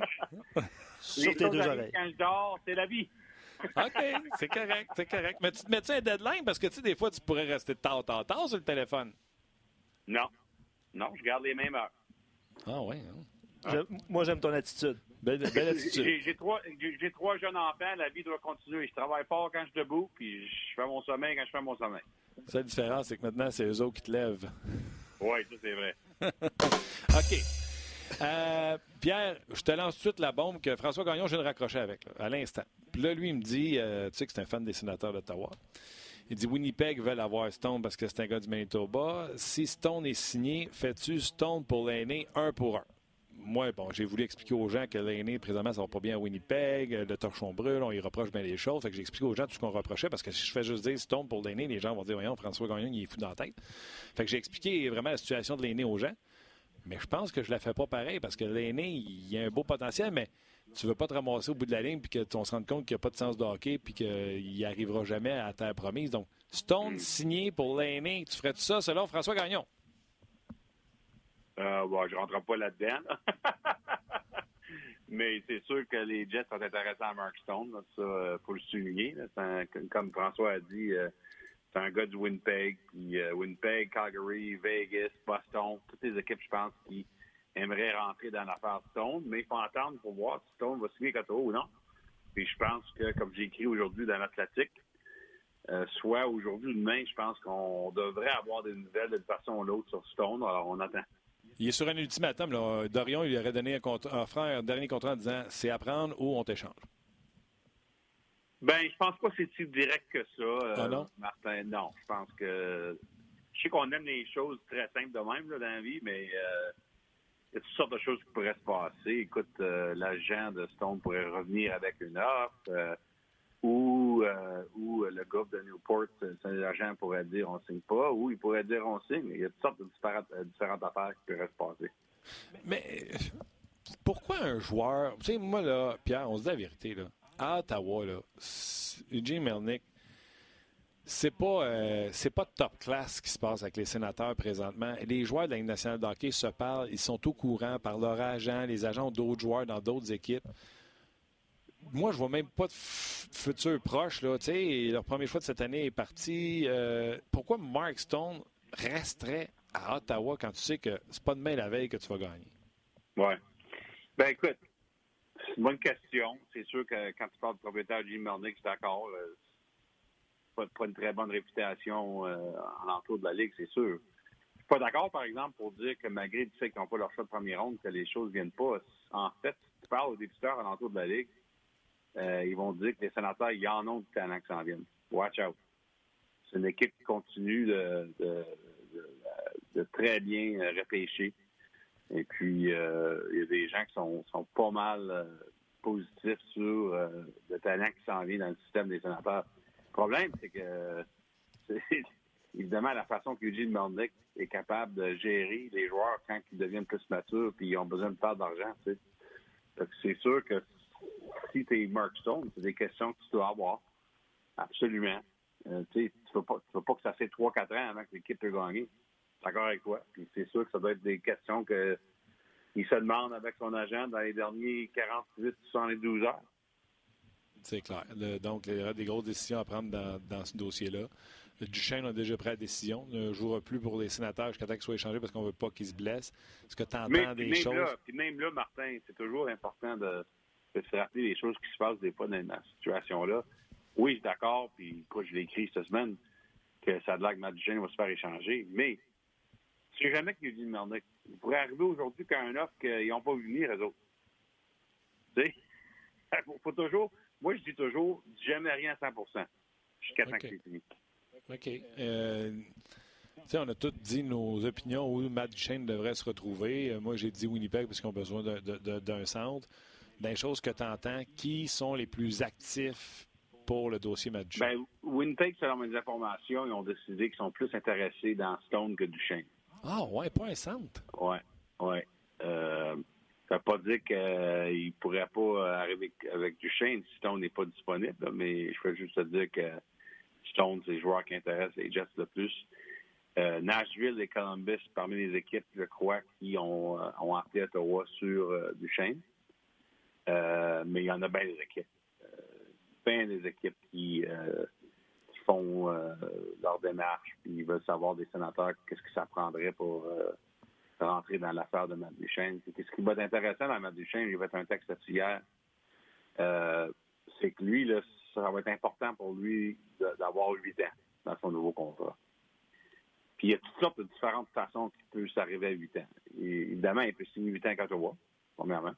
Sur tes deux oreilles. Quand je dors, c'est la vie. OK, c'est correct, c'est correct. Mais tu te mets-tu un deadline? Parce que, tu sais, des fois, tu pourrais rester tard, tard, tard sur le téléphone. Non. Non, je garde les mêmes heures. Ah, oui. Hein. Moi, j'aime ton attitude. Belle, attitude. J'ai trois, trois, jeunes enfants, la vie doit continuer. Je travaille fort quand je suis debout, puis je fais mon sommeil quand je fais mon sommeil. La seule différence, c'est que maintenant, c'est eux autres qui te lèvent. Oui, ça, c'est vrai. OK. Euh, Pierre, je te lance tout de suite la bombe que François Gagnon, je viens de raccrocher avec, à l'instant. Puis là, lui, il me dit, euh, tu sais que c'est un fan des sénateurs d'Ottawa. Il dit Winnipeg veut avoir Stone parce que c'est un gars du Manitoba. Si Stone est signé, fais-tu Stone pour l'aîné un pour un? Moi, bon, j'ai voulu expliquer aux gens que l'aîné, présentement, ça va pas bien à Winnipeg, le torchon brûle, on y reproche bien les choses. Fait que j'ai expliqué aux gens tout ce qu'on reprochait parce que si je fais juste dire Stone pour l'aîné, les gens vont dire, voyons, François Gagnon, il est fou dans la tête. Fait que j'ai expliqué vraiment la situation de l'aîné aux gens. Mais je pense que je la fais pas pareil parce que l'aîné, il y a un beau potentiel, mais tu veux pas te ramasser au bout de la ligne puis qu'on se rende compte qu'il n'y a pas de sens de hockey puis qu'il n'y arrivera jamais à terre promise. Donc, Stone signé pour l'aîné, tu ferais tout ça selon François Gagnon? Euh, bon, je ne rentre pas là-dedans. Mais c'est sûr que les Jets sont intéressants à Mark Stone. ça, euh, faut le souligner. comme François a dit, euh, c'est un gars du Winnipeg. Puis, euh, Winnipeg, Calgary, Vegas, Boston, toutes les équipes, je pense, qui aimeraient rentrer dans l'affaire Stone. Mais il faut entendre pour voir si Stone va signer Coteau ou non. Puis je pense que, comme j'ai écrit aujourd'hui dans l'Atlantique, soit aujourd'hui ou demain, je pense qu'on devrait avoir des nouvelles de façon ou l'autre sur Stone. Alors, on attend. Il est sur un ultimatum. Là. Dorion il lui aurait donné un, contrat, un dernier contrat en disant c'est à prendre ou on t'échange. Ben, je pense pas que c'est si direct que ça, euh, ah non? Martin. Non, je pense que. Je sais qu'on aime les choses très simples de même là, dans la vie, mais euh, il y a toutes sortes de choses qui pourraient se passer. Écoute, euh, l'agent de Stone pourrait revenir avec une offre ou, euh, le gars de Newport, son agent pourrait dire on signe pas, ou il pourrait dire on signe. Il y a toutes sortes de euh, différentes, affaires qui pourraient se passer. Mais pourquoi un joueur. Tu sais, moi, là, Pierre, on se dit la vérité, là. À Ottawa, là, Eugene Melnick, c'est pas euh, c'est pas top classe ce qui se passe avec les sénateurs présentement. Les joueurs de la Ligue nationale de hockey se parlent, ils sont au courant par leur agent, les agents d'autres joueurs dans d'autres équipes moi, je vois même pas de futur proche. Là. leur premier choix de cette année est parti. Euh, pourquoi Mark Stone resterait à Ottawa quand tu sais que c'est pas demain la veille que tu vas gagner? Oui. Ben écoute, c'est une bonne question. C'est sûr que quand tu parles de propriétaire Jim Mernick, c'est d'accord. Euh, pas, pas une très bonne réputation euh, en l'entour de la Ligue, c'est sûr. Je suis pas d'accord, par exemple, pour dire que malgré le fait qu'ils n'ont pas leur choix de première ronde, que les choses ne viennent pas. En fait, tu parles aux débuteurs à l'entour de la Ligue, euh, ils vont dire que les sénateurs, ils en ont du talent qui s'en viennent. Watch out. C'est une équipe qui continue de, très bien euh, repêcher. Et puis, euh, il y a des gens qui sont, pas mal positifs sur le talent qui s'en vient dans le système des sénateurs. Le problème, c'est que évidemment la façon qu'Eugene Melnick est capable de gérer les joueurs quand ils deviennent plus matures puis ils ont besoin de faire d'argent. C'est sûr que si tu es Mark Stone, c'est des questions que tu dois avoir. Absolument. Euh, tu ne veux, veux, pas que ça fait 3-4 ans avant que l'équipe ait gagné. D'accord avec toi. Puis c'est sûr que ça doit être des questions que il se demande avec son agent dans les derniers 48, 72 heures. C'est clair. donc, il y aura des grosses décisions à prendre dans, ce dossier-là. Duchesne a déjà pris la décision. Ne jouera plus pour les sénateurs jusqu'à temps qu'il soit échangé parce qu'on ne veut pas qu'il se blesse. Est-ce que tu entends des choses? Là, puis même là, Martin, c'est toujours important de se rappeler les choses qui se passent des fois dans cette situation-là. Oui, je suis d'accord, puis quoi, je l'ai écrit cette semaine, que ça a l'air que Matt va se faire échanger, mais sais jamais qu'il dit Mernick. Il pourrait arriver aujourd'hui qu'à un offre qu'ils n'ont pas vu venir, eux autres. Tu sais? Faut, toujours, moi, je dis toujours, jamais rien à 100% jusqu'à temps que c'est fini. OK. Euh, on a tous dit nos opinions où Matt devrait se retrouver. Euh, moi, j'ai dit Winnipeg parce qu'ils ont besoin d'un centre. Des choses que tu entends, qui sont les plus actifs pour le dossier Matt Ben, Winnipeg, selon mes informations, ils ont décidé qu'ils sont plus intéressés dans Stone que Duchesne. Ah ouais, pas un centre? Ouais, ouais. Euh, ça ne veut pas dire qu'il ne pourrait pas arriver avec Duchesne si Stone n'est pas disponible, mais je veux juste te dire que Stone, c'est le joueur qui intéresse les Jets le plus. Euh, Nashville et Columbus, parmi les équipes, je crois, qui ont, euh, ont appelé Ottawa sur euh, Duchesne. Mais il y en a bien des équipes. bien des équipes qui, font leur démarche, puis ils veulent savoir des sénateurs qu'est-ce que ça prendrait pour rentrer dans l'affaire de Matt Duchesne. Ce qui va être intéressant dans Matt Duchesne, il va être un texte hier, c'est que lui, là, ça va être important pour lui d'avoir 8 ans dans son nouveau contrat. Puis il y a toutes sortes de différentes façons qu'il peut s'arriver à 8 ans. évidemment, il peut signer 8 ans quand voit, premièrement.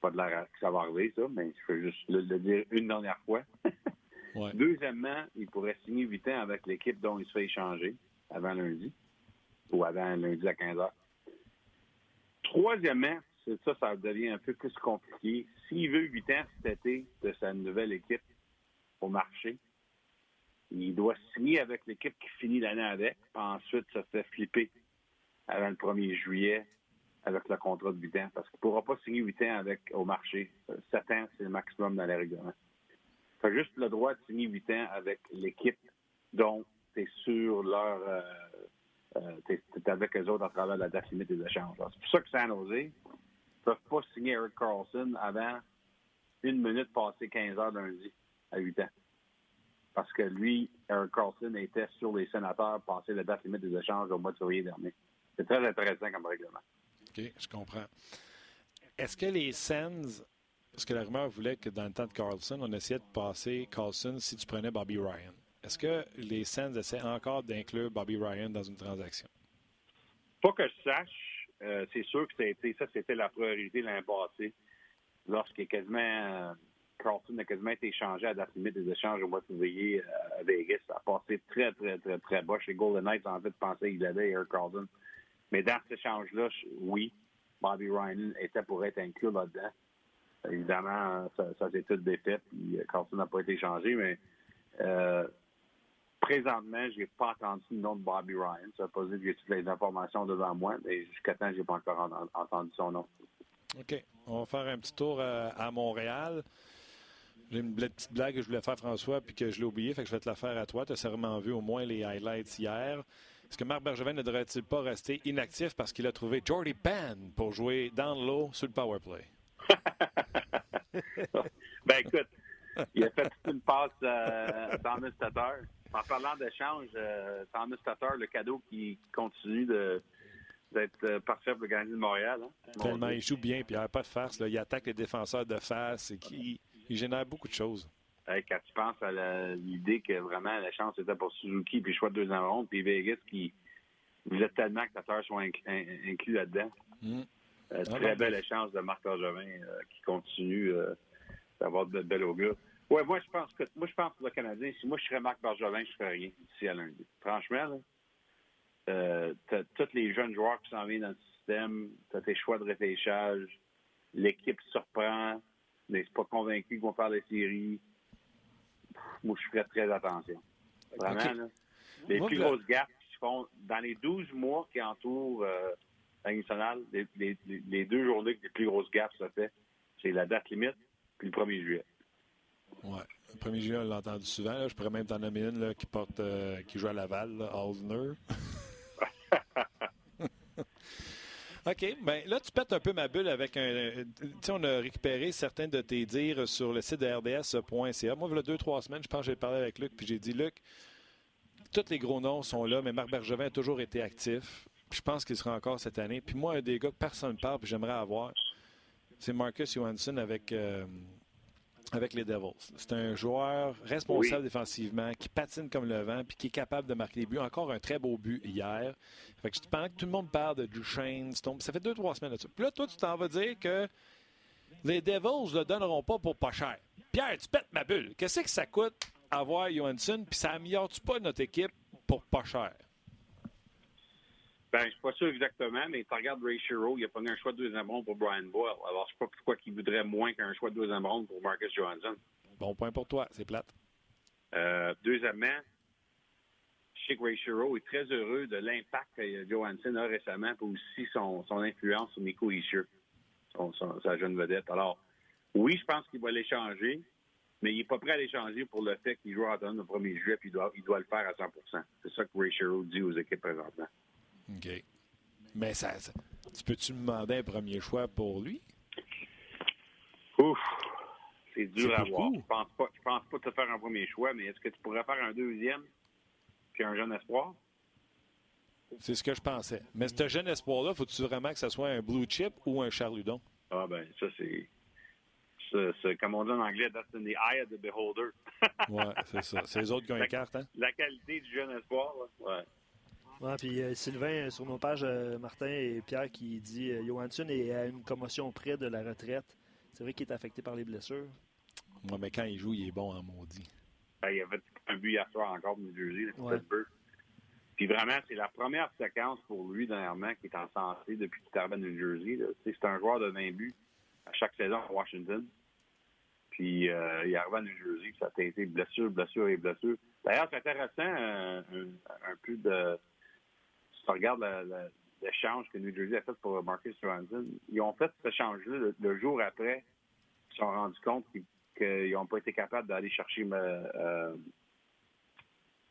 Pas de l'air que ça va arriver, ça, mais je peux juste le, dire une dernière fois. Deuxièmement, il pourrait signer 8 ans avec l'équipe dont il se fait échanger avant lundi ou avant lundi à 15 h. Troisièmement, c'est ça, ça devient un peu plus compliqué. S'il veut 8 ans cet été de sa nouvelle équipe au marché, il doit signer avec l'équipe qui finit l'année avec. ensuite, ça se fait flipper avant le 1er juillet avec le contrat de 8 ans. Parce qu'il ne pourra pas signer 8 ans avec, au marché. 7 ans, c'est le maximum dans les règlements. Tu as juste le droit de signer 8 ans avec l'équipe dont tu es sur leur. Euh, euh, tu es, avec eux autres à travers la date limite des échanges. C'est pour ça que San Jose ne peuvent pas signer Eric Carlson avant une minute passée 15 heures lundi à 8 ans parce que lui, Eric Carlson, était sur les sénateurs passé la date limite des échanges au mois de février dernier. C'est très intéressant comme règlement. OK, je comprends. Est-ce que les Sens, parce que la rumeur voulait que dans le temps de Carlson, on essayait de passer Carlson si tu prenais Bobby Ryan. Est-ce que les Sens essaient encore d'inclure Bobby Ryan dans une transaction? Pas que je sache. Euh, c'est sûr que ça, c'était la priorité l'an passé, lorsqu'il est quasiment euh, Carlson a quasiment été échangé à la limite des échanges au mois de février euh, à Vegas. Ça a passé très, très, très, très bas. Chez Golden Knights, en fait, pensaient qu'il avait Eric Carlson. Mais dans cet échange-là, oui, Bobby Ryan était pour être inclus là-dedans. Évidemment, ça, ça s'est tout défait, puis euh, n'a pas été échangé, mais euh, présentement, je n'ai pas entendu le nom de Bobby Ryan. Ça veut pas dire que j'ai toutes les informations devant moi, mais jusqu'à temps, je n'ai pas encore entendu son nom. OK. On va faire un petit tour à Montréal. J'ai une petite blague que je voulais faire, François, puis que je l'ai oublié, fait que je vais te la faire à toi. Tu as sûrement vu au moins les highlights hier. Est-ce que Marc Bergevin ne devrait-il pas rester inactif parce qu'il a trouvé Jordy Pan pour jouer dans l'eau sur le power play? ben écoute, il a fait une passe euh, à Thomas Tatar. En parlant d'échange, euh, Thomas Tatar, le cadeau qui continue d'être euh, parfait pour le Gardien de Montréal. Hein. Tellement, il joue bien, puis il a pas de face. Il attaque les défenseurs de face. Et qui, il génère beaucoup de choses. Quand tu penses à l'idée que vraiment la chance était pour Suzuki, puis choix de deux ans ronde, puis Vegas qui voulait tellement que Tatar soit inclus là-dedans. Mm. Euh, ah, très belle chance de Marc Bergevin euh, qui continue euh, d'avoir de belles augures. Ouais, moi je pense que moi je pense que le Canadien, si moi je serais Marc Bergevin, je ferais rien ici à lundi. Franchement, là, t'as tous les jeunes joueurs qui s'en viennent dans le système, t'as tes choix de réfléchage, l'équipe surprend, mais c'est pas convaincu qu'ils vont faire les séries. Moi, je ferais très attention. Vraiment, Les plus grosses gaffes qui se font dans les 12 mois qui entourent euh, la nationale, les, deux journées que les plus grosses gaffes se fait, c'est la date limite puis le 1er juillet. Oui. Le 1er juillet, on l'a entendu souvent. Je pourrais même t'en nommer une qui porte euh, qui joue à Laval, là, OK. Bien, là, tu pètes un peu ma bulle avec un. Tu sais, on a récupéré certains de tes dires sur le site de RDS.ca. Moi, il y a deux, trois semaines, je pense que j'ai parlé avec Luc, puis j'ai dit Luc, tous les gros noms sont là, mais Marc Bergevin a toujours été actif. je pense qu'il sera encore cette année. Puis moi, un des gars que personne ne parle, puis j'aimerais avoir, c'est Marcus Johansson avec. Euh, avec les Devils. C'est un joueur responsable défensivement, qui patine comme le vent, puis qui est capable de marquer des buts. Encore un très beau but hier. Fait que pendant que tout le monde parle de Duchesne, ça fait deux, trois semaines là-dessus. Puis là, toi, tu t'en vas dire que les Devils ne le donneront pas pour pas cher. Pierre, tu pètes ma bulle. Qu'est-ce que ça coûte avoir Johansson, puis ça améliore-tu pas notre équipe pour pas cher? Ben, je suis pas sûr exactement, mais tu regardes Ray Shiro, il a pas eu un choix de deuxième ronde pour Brian Boyle. Alors, je sais pas pourquoi il voudrait moins qu'un choix de deuxième ronde pour Marcus Johansson. Bon point pour toi, c'est plate. Euh, deuxièmement, je sais que Ray Shiro est très heureux de l'impact que Johansson a récemment, et aussi son, son influence sur Nico Ishier, son, sa jeune vedette. Alors, oui, je pense qu'il va l'échanger, mais il n'est pas prêt à l'échanger pour le fait qu'il joue à le 1er juillet, puis il doit, il doit le faire à 100% C'est ça que Ray Shiro dit aux équipes présentement. OK. Mais ça, tu peux-tu me demander un premier choix pour lui? Ouf! C'est dur à voir. Je pense pas, je pense pas te faire un premier choix, mais est-ce que tu pourrais faire un deuxième puis un jeune espoir? C'est ce que je pensais. Mais ce jeune espoir-là, faut-tu vraiment que ce soit un blue chip ou un charludon? Ah ben, ça c'est. C'est, comme on dit en anglais, that's in the eye of the beholder. oui, c'est ça. C'est les autres qui ont une carte, hein? La qualité du jeune espoir, là. ouais. Ouais, puis euh, Sylvain, sur nos pages, euh, Martin et Pierre qui dit euh, Johansson est à une commotion près de la retraite. C'est vrai qu'il est affecté par les blessures. Oui, mais quand il joue, il est bon en maudit. Ben, il avait un but hier soir encore de New Jersey, ouais. Puis vraiment, c'est la première séquence pour lui dernièrement qui est en santé depuis qu'il est arrivé à New Jersey. C'est un joueur de 20 buts à chaque saison à Washington. Puis euh, il est arrivé à New Jersey, ça a été blessure, blessure et blessure. D'ailleurs, c'est intéressant un, peu de. Tu regardes l'échange que New Jersey a fait pour Marcus Johansson, ils ont fait cet échange-là le, jour après. Ils se sont rendus compte qu'ils n'ont pas été capables d'aller chercher euh, euh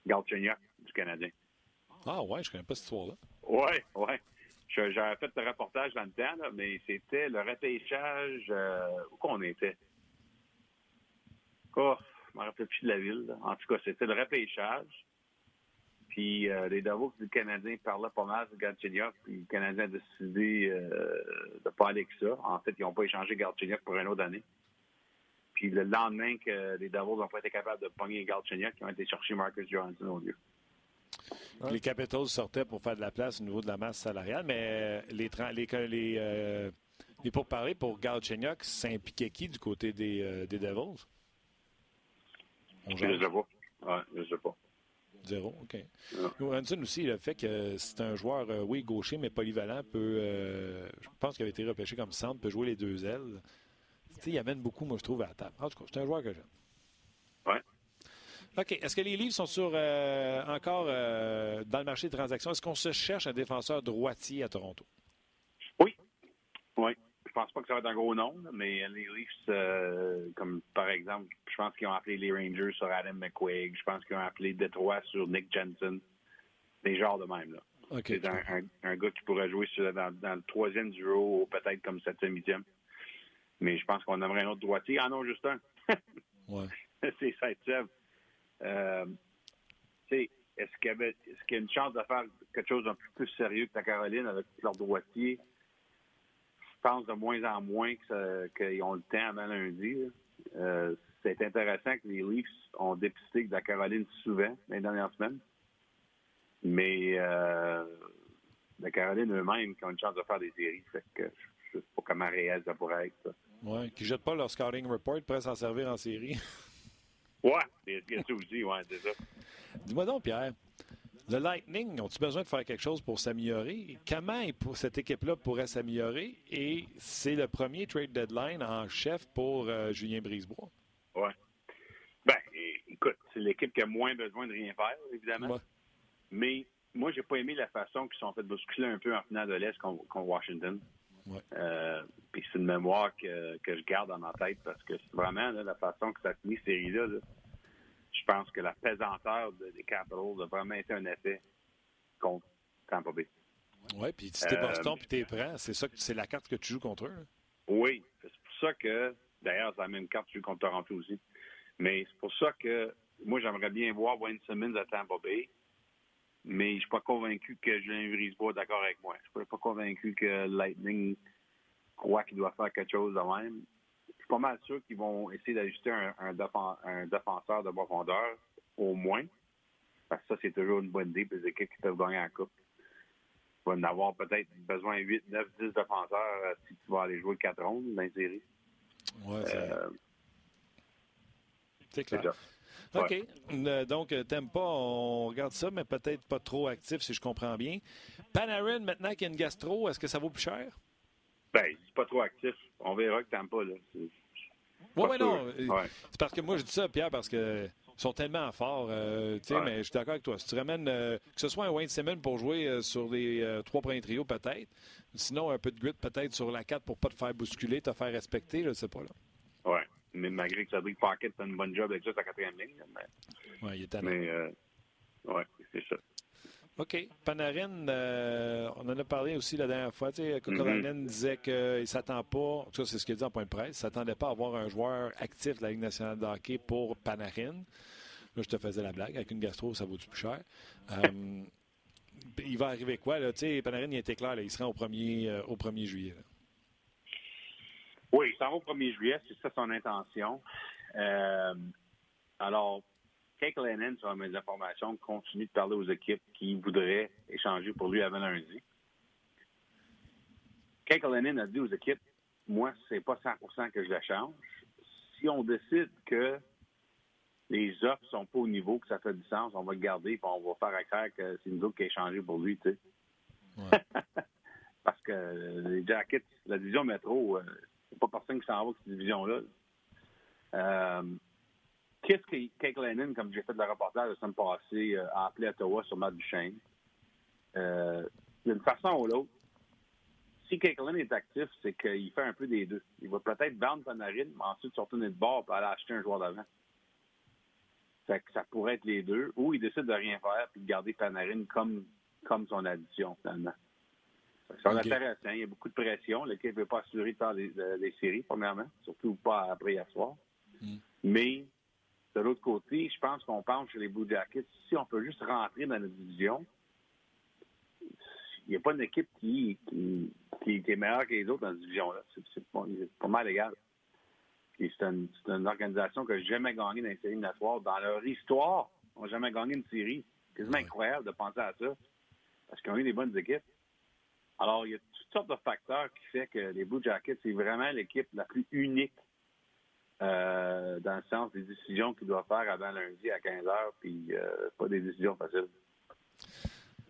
du Canadien. Ah ouais, je connais pas cette histoire-là. Oui, oui. J'avais fait le reportage dans le temps, mais c'était le repêchage euh, où qu'on était. Oh, je me rappelle plus de la ville. En tout cas, c'était le repêchage. Puis euh, les Davos du Canadien parlaient pas mal de Galchenyuk, puis le Canadien a décidé euh, de ne pas aller avec ça. En fait, ils n'ont pas échangé Galchenyuk pour une autre année. Puis le lendemain que les Devils n'ont pas été capables de pogner Galchenyuk, ils ont été chercher Marcus Johansson au lieu. Les Capitals sortaient pour faire de la place au niveau de la masse salariale, mais les, les, les, euh, les pourparlers pour Galchenyuk, ça impliquait qui du côté des, euh, des Devils? je ne sais pas. Ouais, je sais pas. Zéro, OK. Johansson aussi, le fait que c'est un joueur, euh, oui, gaucher, mais polyvalent, peut, je pense qu'il avait été repêché comme centre, peut jouer les deux ailes il amène beaucoup, moi, je trouve, à la table. En tout cas, c'est un joueur que j'aime. Oui. OK. Est-ce que les livres sont sur euh, encore euh, dans le marché des transactions? Est-ce qu'on se cherche un défenseur droitier à Toronto? Oui. Oui. Je pense pas que ça va être un gros nom, mais les Leafs, euh, comme par exemple, je pense qu'ils ont appelé les Rangers sur Adam McQuaig. Je pense qu'ils ont appelé Detroit sur Nick Jensen. Des genres de même. là. C'est un, gars qui pourrait jouer dans, dans, le troisième duo ou peut-être comme septième, huitième. Mais je pense qu'on aimerait un autre droitier. Ah non, juste un. ouais. C'est Saint-Sèvres. Euh, est-ce qu'il y, avait, est-ce qu'il y a une chance de faire quelque chose d'un peu plus sérieux que la Caroline avec leur droitier? Je pense de moins en moins qu'ils ont le temps avant lundi. Euh, c'est intéressant que les Leafs ont dépisté de la Caroline souvent les dernières semaines. Mais euh, la Caroline eux-mêmes qui ont une chance de faire des séries. Fait que je ne sais pas comment réel ça pourrait être. Ça. Oui, qui ne jettent pas leur scouting report, pourraient s'en servir en série. oui, c'est ça aussi, ouais, c'est ça. Dis-moi donc, Pierre, le Lightning, ont-ils besoin de faire quelque chose pour s'améliorer? Comment cette équipe-là pourrait s'améliorer? Et c'est le premier trade deadline en chef pour euh, Julien Brisebois. Oui. Ben, écoute, c'est l'équipe qui a moins besoin de rien faire, évidemment. Mais moi, j'ai pas aimé la façon qu'ils sont fait bousculer un peu en finale de l'Est contre Washington. Euh, puis c'est une mémoire que, que, je garde dans ma tête parce que c'est vraiment la façon que ça finit cette série-là. Pense que la pesanteur des Capitals a vraiment été un effet contre Tampa Bay. Oui, puis si t'es Boston euh, puis t'es prêt, c'est ça c'est la carte que tu joues contre eux. Hein? Oui, c'est pour ça que d'ailleurs c'est la même carte que tu joues contre Toronto aussi. Mais c'est pour ça que moi j'aimerais bien voir Wayne Simmons à Tampa Bay mais je ne suis pas convaincu que Julien Brisebois est d'accord avec moi. Je ne suis pas convaincu que Lightning croit qu'il doit faire quelque chose de même. Je suis pas mal sûr qu'ils vont essayer d'ajuster un, un, défenseur de profondeur, au moins. Parce que ça, c'est toujours une bonne idée pour les équipes qui peuvent gagner en coupe. Tu vas en avoir peut-être besoin de 8, 9, 10 défenseurs euh, si tu vas aller jouer 4 rondes dans la série. Ouais, c'est euh, clair. OK. Euh, donc, t'aimes pas, on regarde ça, mais peut-être pas trop actif, si je comprends bien. Panarin, maintenant qu'il y a une gastro, est-ce que ça vaut plus cher? Ben, c'est pas trop actif. On verra que t'aimes pas, là. Oui, oui, non. C'est parce que moi, je dis ça, Pierre, parce que sont tellement forts. Euh, mais je suis d'accord avec toi. Si tu ramènes, euh, que ce soit un Wayne Simmons pour jouer euh, sur les trois premiers trios, peut-être. Sinon, un peu de grit peut-être sur la 4 pour pas te faire bousculer, te faire respecter, je ne sais pas. là. Oui, mais malgré que Cedric Pocket fait une bonne job avec juste la quatrième ligne. Mais... Oui, il est talent. Mais, oui, c'est ça. OK. Panarin, on en a parlé aussi la dernière fois. Mm disait qu'il ne s'attend pas, tout c'est ce qu'il dit en point de presse, il ne s'attendait pas à avoir un joueur actif de la Ligue nationale de hockey pour Panarin. Là, je te faisais la blague. Avec une gastro, ça vaut du plus cher? Euh, il va arriver quoi? Là? Panarin, il était clair, il se rend au 1er, euh, au 1er juillet. Oui, il s'en va au 1er juillet, c'est ça son intention. Euh, alors, Kake Lennon, sur mes informations, continue de parler aux équipes qui voudraient échanger pour lui avant lundi. Kake Lennon a dit aux équipes, moi, c'est pas 100% que je la change. Si on décide que les offres sont pas au niveau que ça fait du sens, on va le garder et on va faire à que c'est une autres qui a échangé pour lui, tu sais. Parce que les Jackets, la division métro, euh, c'est pas personne qui s'en va avec cette division-là. Euh, Qu'est-ce que Kate Lennon, comme j'ai fait de la reportage la semaine passée, euh, a appelé Ottawa sur Matt Duchesne? Euh, d'une façon ou l'autre, si Kate Lennon est actif, c'est qu'il fait un peu des deux. Il va peut-être vendre Panarin, mais ensuite se retourner de bord pour aller acheter un joueur d'avant. Fait que ça pourrait être les deux. Ou il décide de rien faire et de garder Panarin comme, comme son addition, finalement. C'est intéressant. Il y a beaucoup de pression. L'équipe ne veut pas assurer de faire les, séries, premièrement. Surtout pas après hier soir. Mm. Mais de l'autre côté, je pense qu'on pense chez les Blue Jackets, si on peut juste rentrer dans la division, il n'y a pas une équipe qui, qui, est meilleure que les autres dans la division-là. C'est pas, mal égal. C'est une, organisation qui n'a jamais gagné dans une série éliminatoire. Dans leur histoire, ils n'ont jamais gagné une série. C'est quasiment incroyable de penser à ça. Parce qu'ils ont eu des bonnes équipes. Alors, il y a toutes sortes de facteurs qui font que les Blue Jackets, c'est vraiment l'équipe la plus unique euh, dans le sens des décisions qu'il doit faire avant lundi à 15 h, puis euh, pas des décisions faciles.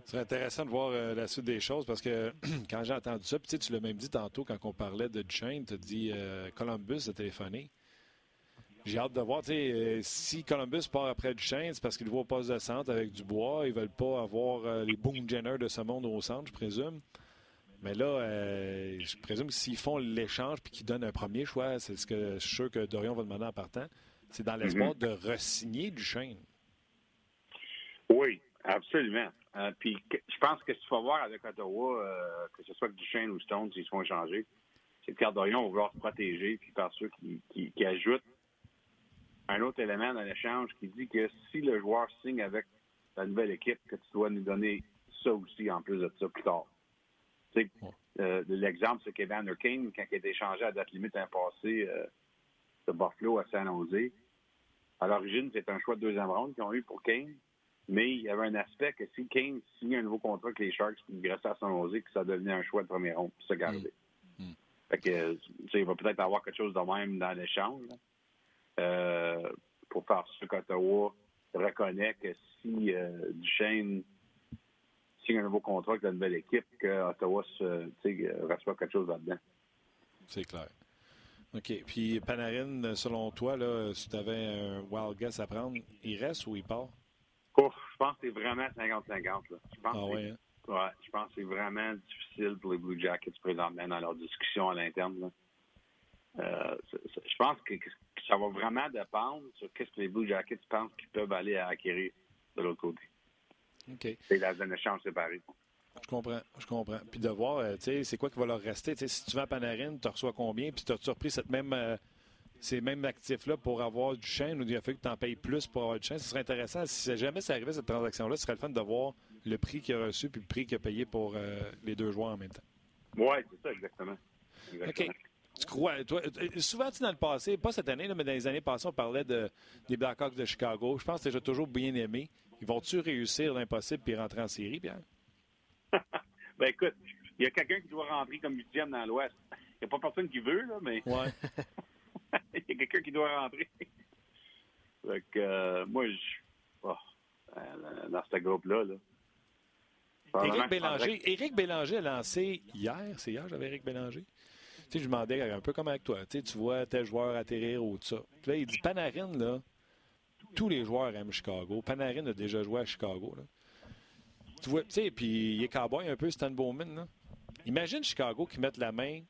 C'est intéressant de voir euh, la suite des choses parce que quand j'ai entendu ça, tu l'as même dit tantôt quand on parlait de Duchesne, tu as dit Columbus a téléphoné. J'ai hâte de voir, si Columbus part après Duchesne, c'est parce qu'il voit au poste de centre avec du bois. Ils veulent pas avoir les Boom Jenner de ce monde au centre, je présume. Mais là, euh, je présume que s'ils font l'échange puis qu'ils donnent un premier choix, c'est ce que je suis sûr que Dorion va demander en partant, c'est dans l'espoir mhm. de re-signer Duchesne. Oui, absolument. Euh, puis je pense que ce qu'il faut voir avec Ottawa, euh, que ce soit Duchesne ou Stone, s'ils se font échanger, c'est que Dorion va vouloir se protéger, puis par ceux qui, qui, ajoutent un autre élément dans l'échange qui dit que si le joueur signe avec la nouvelle équipe, que tu dois nous donner ça aussi en plus de ça plus tard. Euh, l'exemple, c'est Kevin King, quand il a été échangé à date limite un passé euh, de Buffalo à San Jose. À l'origine, c'est un choix de deuxième ronde qu'ils ont eu pour Kane. Mais il y avait un aspect que si Kane signait un nouveau contrat avec les Sharks restait à San Jose, que ça devenait un choix de première ronde pour se garder. Mm. Mm. Fait que, il va peut-être avoir quelque chose de même dans l'échange. Euh, pour faire ce qu'Ottawa reconnaît que si Duchesne signe un nouveau contrat avec la nouvelle équipe, que Ottawa reçoit quelque chose là-dedans. C'est clair. OK. Puis Panarin, selon toi, là, si tu avais un wild guess à prendre, il reste ou il part? je pense que c'est vraiment 50-50. Je pense ah ouais, hein? ouais, je pense que c'est vraiment difficile pour les Blue Jackets présentement dans leur discussion à l'interne. Euh, je pense que, ça va vraiment dépendre sur ce que les Blue Jackets pensent qu'ils peuvent aller acquérir de l'autre côté. C'est la zone de change séparée. Je comprends, je comprends. Puis de voir, euh, tu sais, c'est quoi qui va leur rester? si tu vas à Panarin, tu reçois combien? Puis tu as repris cette même, euh, ces mêmes actifs-là pour avoir du chêne ou il a fallu que tu en payes plus pour avoir du chêne? Ce serait intéressant. Si jamais ça arrivait, cette transaction-là, ce serait le fun de voir le prix qu'il a reçu puis le prix qu'il a payé pour euh, les deux joueurs en même temps. Oui, c'est ça, exactement. OK. Tu crois, toi, souvent, tu dans le passé, pas cette année, mais dans les années passées, on parlait de, des Blackhawks de Chicago. Je pense que tu toujours bien aimé. Ils vont-tu réussir l'impossible puis rentrer en série, Pierre? ben écoute, il y a quelqu'un qui doit rentrer comme huitième dans l'Ouest. Il n'y a pas personne qui veut, là, mais. Ouais. il y a quelqu'un qui doit rentrer. Fait que, euh, moi, je. Oh, dans ce groupe-là, là. Éric Bélanger, Éric Bélanger a lancé hier, c'est hier, j'avais Éric Bélanger. Tu sais, je demandais un peu comme avec toi. Tu, sais, tu vois tel joueur atterrir ou tout ça. Puis là, il dit Panarin, là, tous les joueurs aiment Chicago. Panarin a déjà joué à Chicago. Là. Tu vois, tu sais, puis il est cowboy un peu, Stan Bowman. Là. Imagine Chicago qui mettent la main,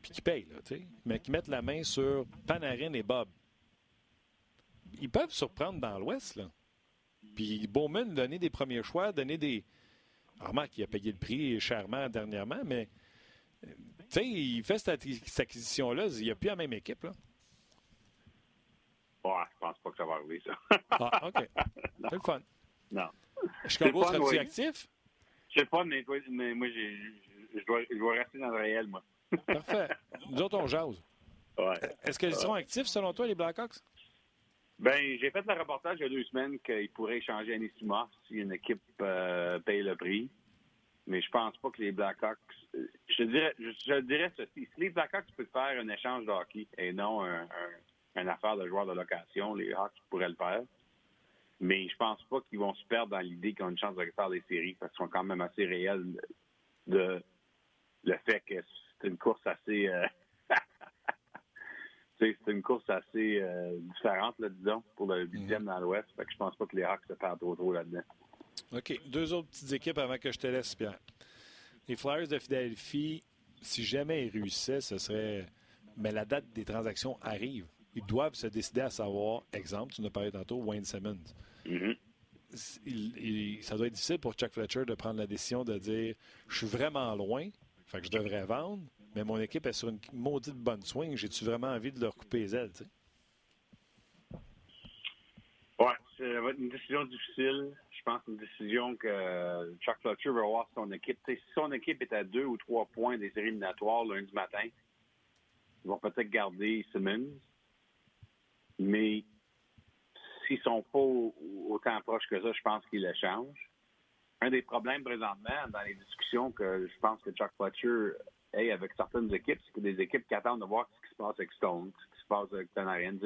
puis qui paye, là, tu sais, mais qui mettent la main sur Panarin et Bob. Ils peuvent surprendre dans l'Ouest, là. Puis Bowman donner des premiers choix, donner des. Remarque qu'il a payé le prix chèrement dernièrement, mais tu sais, il fait cette, acquisition-là, il n'y a plus la même équipe. Là. Ouais, je pense pas que ça va arriver, ça. ah, OK. C'est le fun. Non. Chicago sera-tu actif? C'est le fun, mais, mais moi, je, dois, je dois rester dans le réel, moi. Parfait. Nous autres, on jase. Ouais. Est-ce qu'ils seront actifs, selon toi, les Blackhawks? Ben, j'ai fait le reportage il y a deux semaines qu'ils pourraient échanger Anisima si une équipe euh, paye le prix. Mais je pense pas que les Blackhawks. Je dirais, je, dirais ceci. Si les Blackhawks peuvent faire un échange de hockey et non un, une affaire de joueur de location, les Hawks pourraient le faire. Mais je pense pas qu'ils vont se perdre dans l'idée qu'ils ont une chance de faire des séries parce qu'ils sont quand même assez réels de le fait que c'est une course assez. Euh, c'est une course assez euh, différente, là, disons, pour le huitième mm dans l'Ouest. Fait que je pense pas que les Hawks se perdent trop trop là-dedans. OK. Deux autres petites équipes avant que je te laisse, Pierre. Les Flyers de Philadelphie, si jamais ils réussissaient, ce serait. Mais la date des transactions arrive. Ils doivent se décider à savoir, exemple, tu nous as parlé tantôt, Wayne Simmons. Mm-hmm. ça doit être difficile pour Chuck Fletcher de prendre la décision de dire je suis vraiment loin, fait que je devrais vendre, mais mon équipe est sur une maudite bonne swing. J'ai-tu vraiment envie de leur couper les ailes, tu sais? Ouais, c'est une décision difficile. Je pense une décision que Chuck Fletcher va avoir son équipe. si son équipe est à deux ou trois points des séries éliminatoires lundi matin, ils vont peut-être garder Simmons. Mais s'ils sont pas autant proches que ça, je pense qu'ils le changent. Un des problèmes présentement dans les discussions que je pense que Chuck Fletcher ait avec certaines équipes, c'est que des équipes qui attendent de voir ce qui se passe avec Stone, ce qui se passe avec Panarin.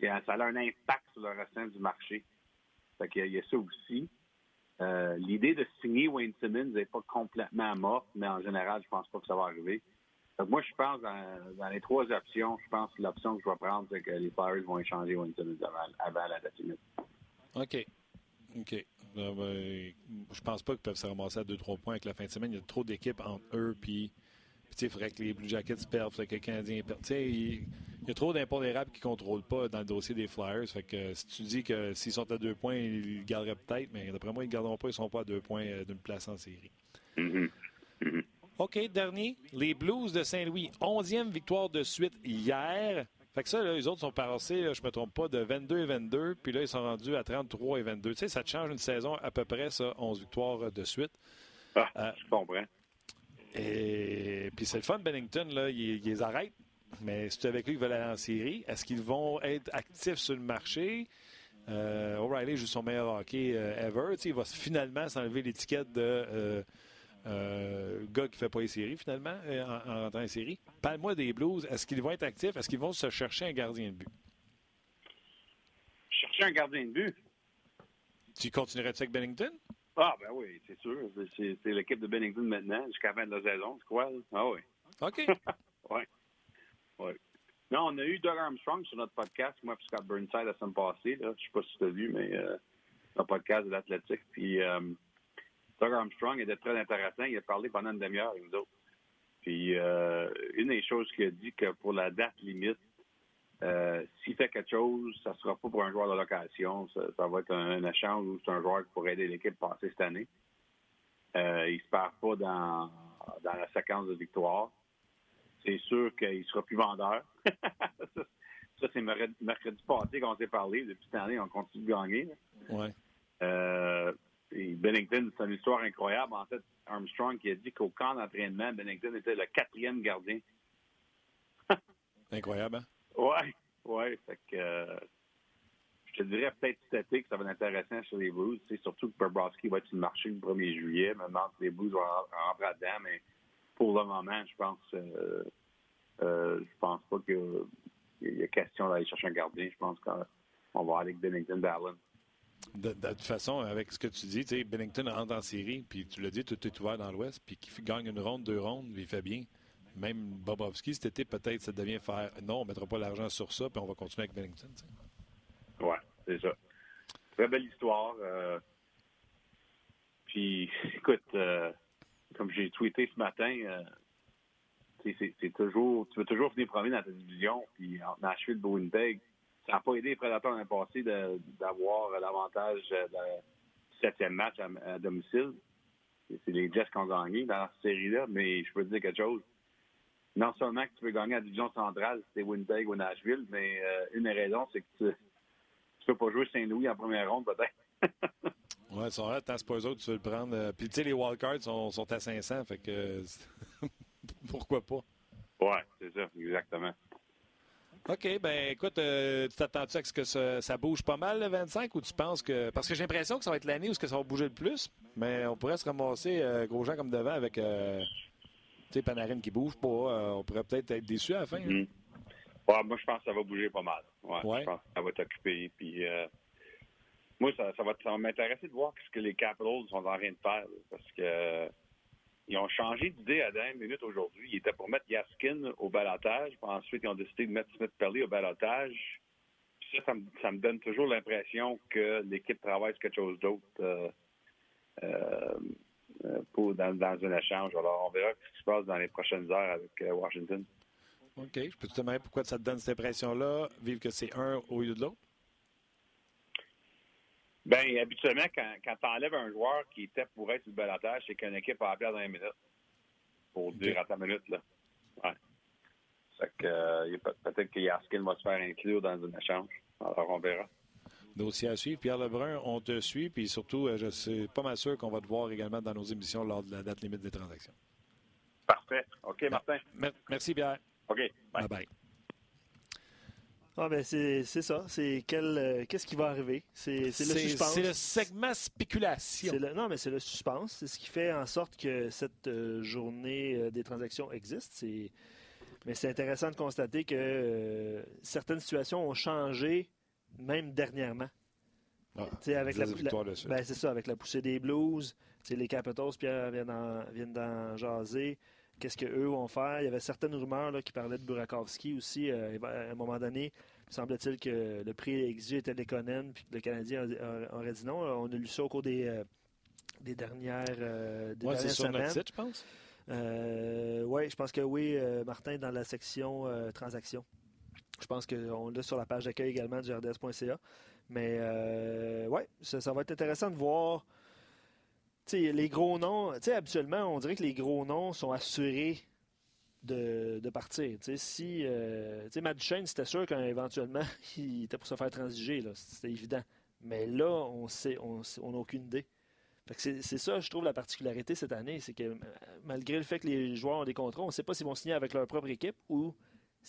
Ça a un impact sur le restant du marché. Fait qu'il y a ça aussi. Euh, l'idée de signer Wayne Simmons n'est pas complètement morte, mais en général, je pense pas que ça va arriver. Moi, je pense dans, les trois options, je pense que l'option que je vais prendre, c'est que les Flyers vont échanger Wayne Simmons avant, la date limite. OK. OK. Euh, ben, je pense pas qu'ils peuvent se ramasser à 2-3 points avec la fin de semaine. Il y a trop d'équipes entre eux puis il faudrait que les Blue Jackets perdent, il faudrait que les Canadiens perdent. Il, y a trop d'impondérables qui ne contrôlent pas dans le dossier des Flyers. Fait que si tu dis que s'ils sont à deux points, ils le garderaient peut-être, mais d'après moi, ils ne garderont pas. Ils ne sont pas à deux points euh, d'une place en série. Mm-hmm. OK, dernier. Les Blues de Saint-Louis. Onzième victoire de suite hier. Fait que ça, là, les autres sont passés, je ne me trompe pas, de 22 et 22, puis là, ils sont rendus à 33 et 22. Tu sais, ça te change une saison à peu près, ça, 11 victoires de suite. Ah, euh, je comprends. Et puis c'est le fun, Bennington, là, ils, les arrêtent. Mais tu avec eux, ils veulent aller en série, est-ce qu'ils vont être actifs sur le marché? Euh, O'Reilly joue son meilleur hockey euh, ever. il va finalement s'enlever l'étiquette de euh, euh, gars qui ne fait pas les séries, finalement, en, en rentrant en série. Parle-moi des Blues. Est-ce qu'ils vont être actifs? Est-ce qu'ils vont se chercher un gardien de but? Chercher un gardien de but? Tu continuerais-tu avec Bennington? Ah, ben oui, c'est sûr. C'est l'équipe de Bennington maintenant, jusqu'à la fin de la saison, je crois? Ah oui. OK. oui. Oui. Non, on a eu Doug Armstrong sur notre podcast, moi et Scott Burnside la semaine passée. Là. Je ne sais pas si tu as vu, mais euh, notre podcast de l'athlétique. Puis euh, Doug Armstrong était très intéressant. Il a parlé pendant une demi-heure avec nous autres. Puis euh, une des choses qu'il a dit que pour la date limite, euh, s'il fait quelque chose, ça ne sera pas pour un joueur de location. Ça, va être un, échange ou c'est un joueur qui pourrait aider l'équipe à passer cette année. Euh, il ne se perd pas dans, dans la séquence de victoire. C'est sûr qu'il sera plus vendeur. ça, c'est mercredi passé qu'on s'est parlé. Depuis cette année, on continue de gagner. Ouais. Euh, Bennington, c'est une histoire incroyable. En fait, Armstrong qui a dit qu'au camp d'entraînement, Bennington était le quatrième gardien. incroyable, hein? Oui, oui. Fait que euh, je te dirais peut-être cet été que ça va être intéressant sur les Blues. C'est surtout que Bobrovski va être sur le marché le 1er juillet. Maintenant, les Blues vont rentrer dedans, mais pour le moment, je pense euh, euh, je pense pas qu'il y a question d'aller chercher un gardien. Je pense qu'on on va aller avec Bennington Ballon. De, toute façon, avec ce que tu dis, Bennington rentre en série, puis tu l'as dit, tout est ouvert dans l'Ouest, puis qui gagne une ronde, deux rondes, il fait bien. Même Bobovski, cet été, peut-être, ça devient faire non, on ne mettra pas l'argent sur ça, puis on va continuer avec Bennington. Oui, c'est ça. Très belle histoire. Euh... Puis, écoute, euh, comme j'ai tweeté ce matin, euh, c'est toujours, tu veux toujours finir premier dans ta division, puis en Nashville, Winnipeg, ça n'a pas aidé les Prédateurs l'année passée d'avoir l'avantage du septième match à, domicile. C'est les Jets qui ont gagné dans cette série-là, mais je peux te dire quelque chose. Non seulement que tu veux gagner la division centrale, c'est Winnipeg ou Nashville, mais euh, une des raisons, c'est que tu ne peux pas jouer Saint-Louis en première ronde, peut-être. ouais, c'est vrai, c'est pas eux autres, tu veux le prendre. Euh, puis, tu sais, les wildcards sont, sont à 500, fait que pourquoi pas? Ouais, c'est ça, exactement. OK, ben écoute, euh, tu t'attends-tu à ce que ça, bouge pas mal le 25 ou tu penses que. Parce que j'ai l'impression que ça va être l'année où -ce que ça va bouger le plus, mais on pourrait se ramasser euh, gros gens comme devant avec euh, tu sais, Panarin qui bouge pas. on pourrait peut-être être déçu à la fin. Hein. Mm-hmm. ouais, moi, je pense que ça va bouger pas mal. Ouais, Je pense que ça va t'occuper. Puis, moi, ça, ça va, m'intéresser de voir ce que les Capitals sont en train de faire. Parce que ils ont changé d'idée à dernière minute aujourd'hui. Ils étaient pour mettre Yaskin au balotage. Ensuite, ils ont décidé de mettre Smith Perley au balotage. ça, ça me, donne toujours l'impression que l'équipe travaille sur quelque chose d'autre euh, euh, pour, dans, un échange. Alors, on verra ce qui se passe dans les prochaines heures avec euh, Washington. OK. Je peux te demander pourquoi ça te donne cette impression-là, vivre que c'est un au lieu de l'autre? Bien, habituellement, quand, quand tu enlèves un joueur qui était pour être sur le balotage, c'est qu'une équipe a appelé dans une minute. Pour dire à ta minute, là. Ouais. Fait que, euh, peut-être que Yaskin va se faire inclure dans un échange. Alors, on verra. Dossier à suivre. Pierre Lebrun, on te suit. Puis surtout, euh, je suis pas mal sûr qu'on va te voir également dans nos émissions lors de la date limite des transactions. Parfait. OK, Martin. Merci, Pierre. OK. Bye bye. Ah ben c'est ça. C'est quel euh, qu'est-ce qui va arriver? C'est le suspense. C'est le segment spéculation. non, mais c'est le suspense. C'est ce qui fait en sorte que cette euh, journée euh, des transactions existe. Mais c'est intéressant de constater que certaines situations ont changé, même dernièrement. Ah, avec la, ben, c'est ça, avec la poussée des Blues, les Capitals, Pierre viennent d'en jaser. Qu'est-ce qu'eux vont faire? Il y avait certaines rumeurs là, qui parlaient de Burakovsky aussi. Euh, à un moment donné, semble-t-il que le prix exigé était Lekonen, puis que le Canadien aurait dit non. On a lu ça au cours des, euh, des dernières, euh, des ouais, sur Notre site, je pense. oui, je pense que oui, Martin, dans la section transactions. Je pense qu'on l'a sur la page d'accueil également du RDS.ca. Mais oui, ça, ça, va être intéressant de voir les gros noms, habituellement, on dirait que les gros noms sont assurés de, partir. si euh, Matt c'était sûr qu'éventuellement, il était pour se faire transiger, c'était évident. Mais là, on sait, on n'a aucune idée. C'est ça, je trouve, la particularité cette année, c'est que malgré le fait que les joueurs ont des contrats, on ne sait pas s'ils vont signer avec leur propre équipe ou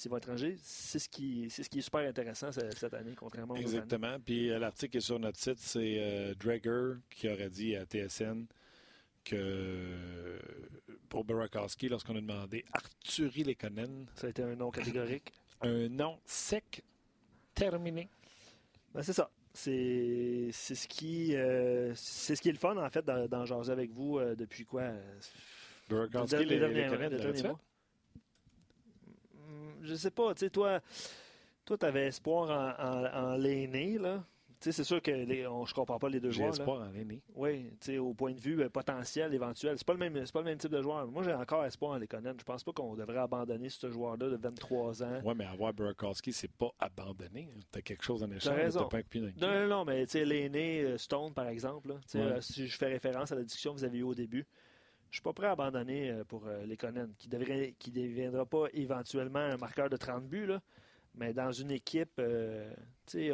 vont étranger, c'est ce qui c'est ce qui est super intéressant cette année, contrairement aux Exactement. Puis euh, l'article est sur notre site, c'est euh, Drager qui aurait dit à TSN que pour Barakowski, lorsqu'on a demandé Arthurie Lekonen. Ça a été un nom catégorique. un nom sec, terminé. Ben, c'est ça. C'est ce qui euh, c'est ce qui est le fun en fait d'en jaser avec vous depuis quoi Barakowski, les, les, les, je sais pas, tu sais, toi, toi, tu avais espoir en, en, l'aîné, là. Tu sais, c'est sûr que les, on, je comprends pas les deux joueurs. J'ai espoir en l'aîné. Oui, tu sais, au point de vue euh, potentiel, éventuel. C'est pas le même, pas le même type de joueur. Moi, j'ai encore espoir en Lekonen. Je pense pas qu'on devrait abandonner ce joueur-là de 23 ans. Oui, mais avoir Burakowski, c'est pas abandonner. Tu as quelque chose en échange. T'as pas un non, non, non, mais tu sais, l'aîné euh, Stone, par exemple, là, si je fais référence à la discussion que vous avez eue au début, je suis pas prêt à abandonner euh, pour euh, Lekonen, qui ne qui deviendra pas éventuellement un marqueur de 30 buts, mais dans une équipe, euh,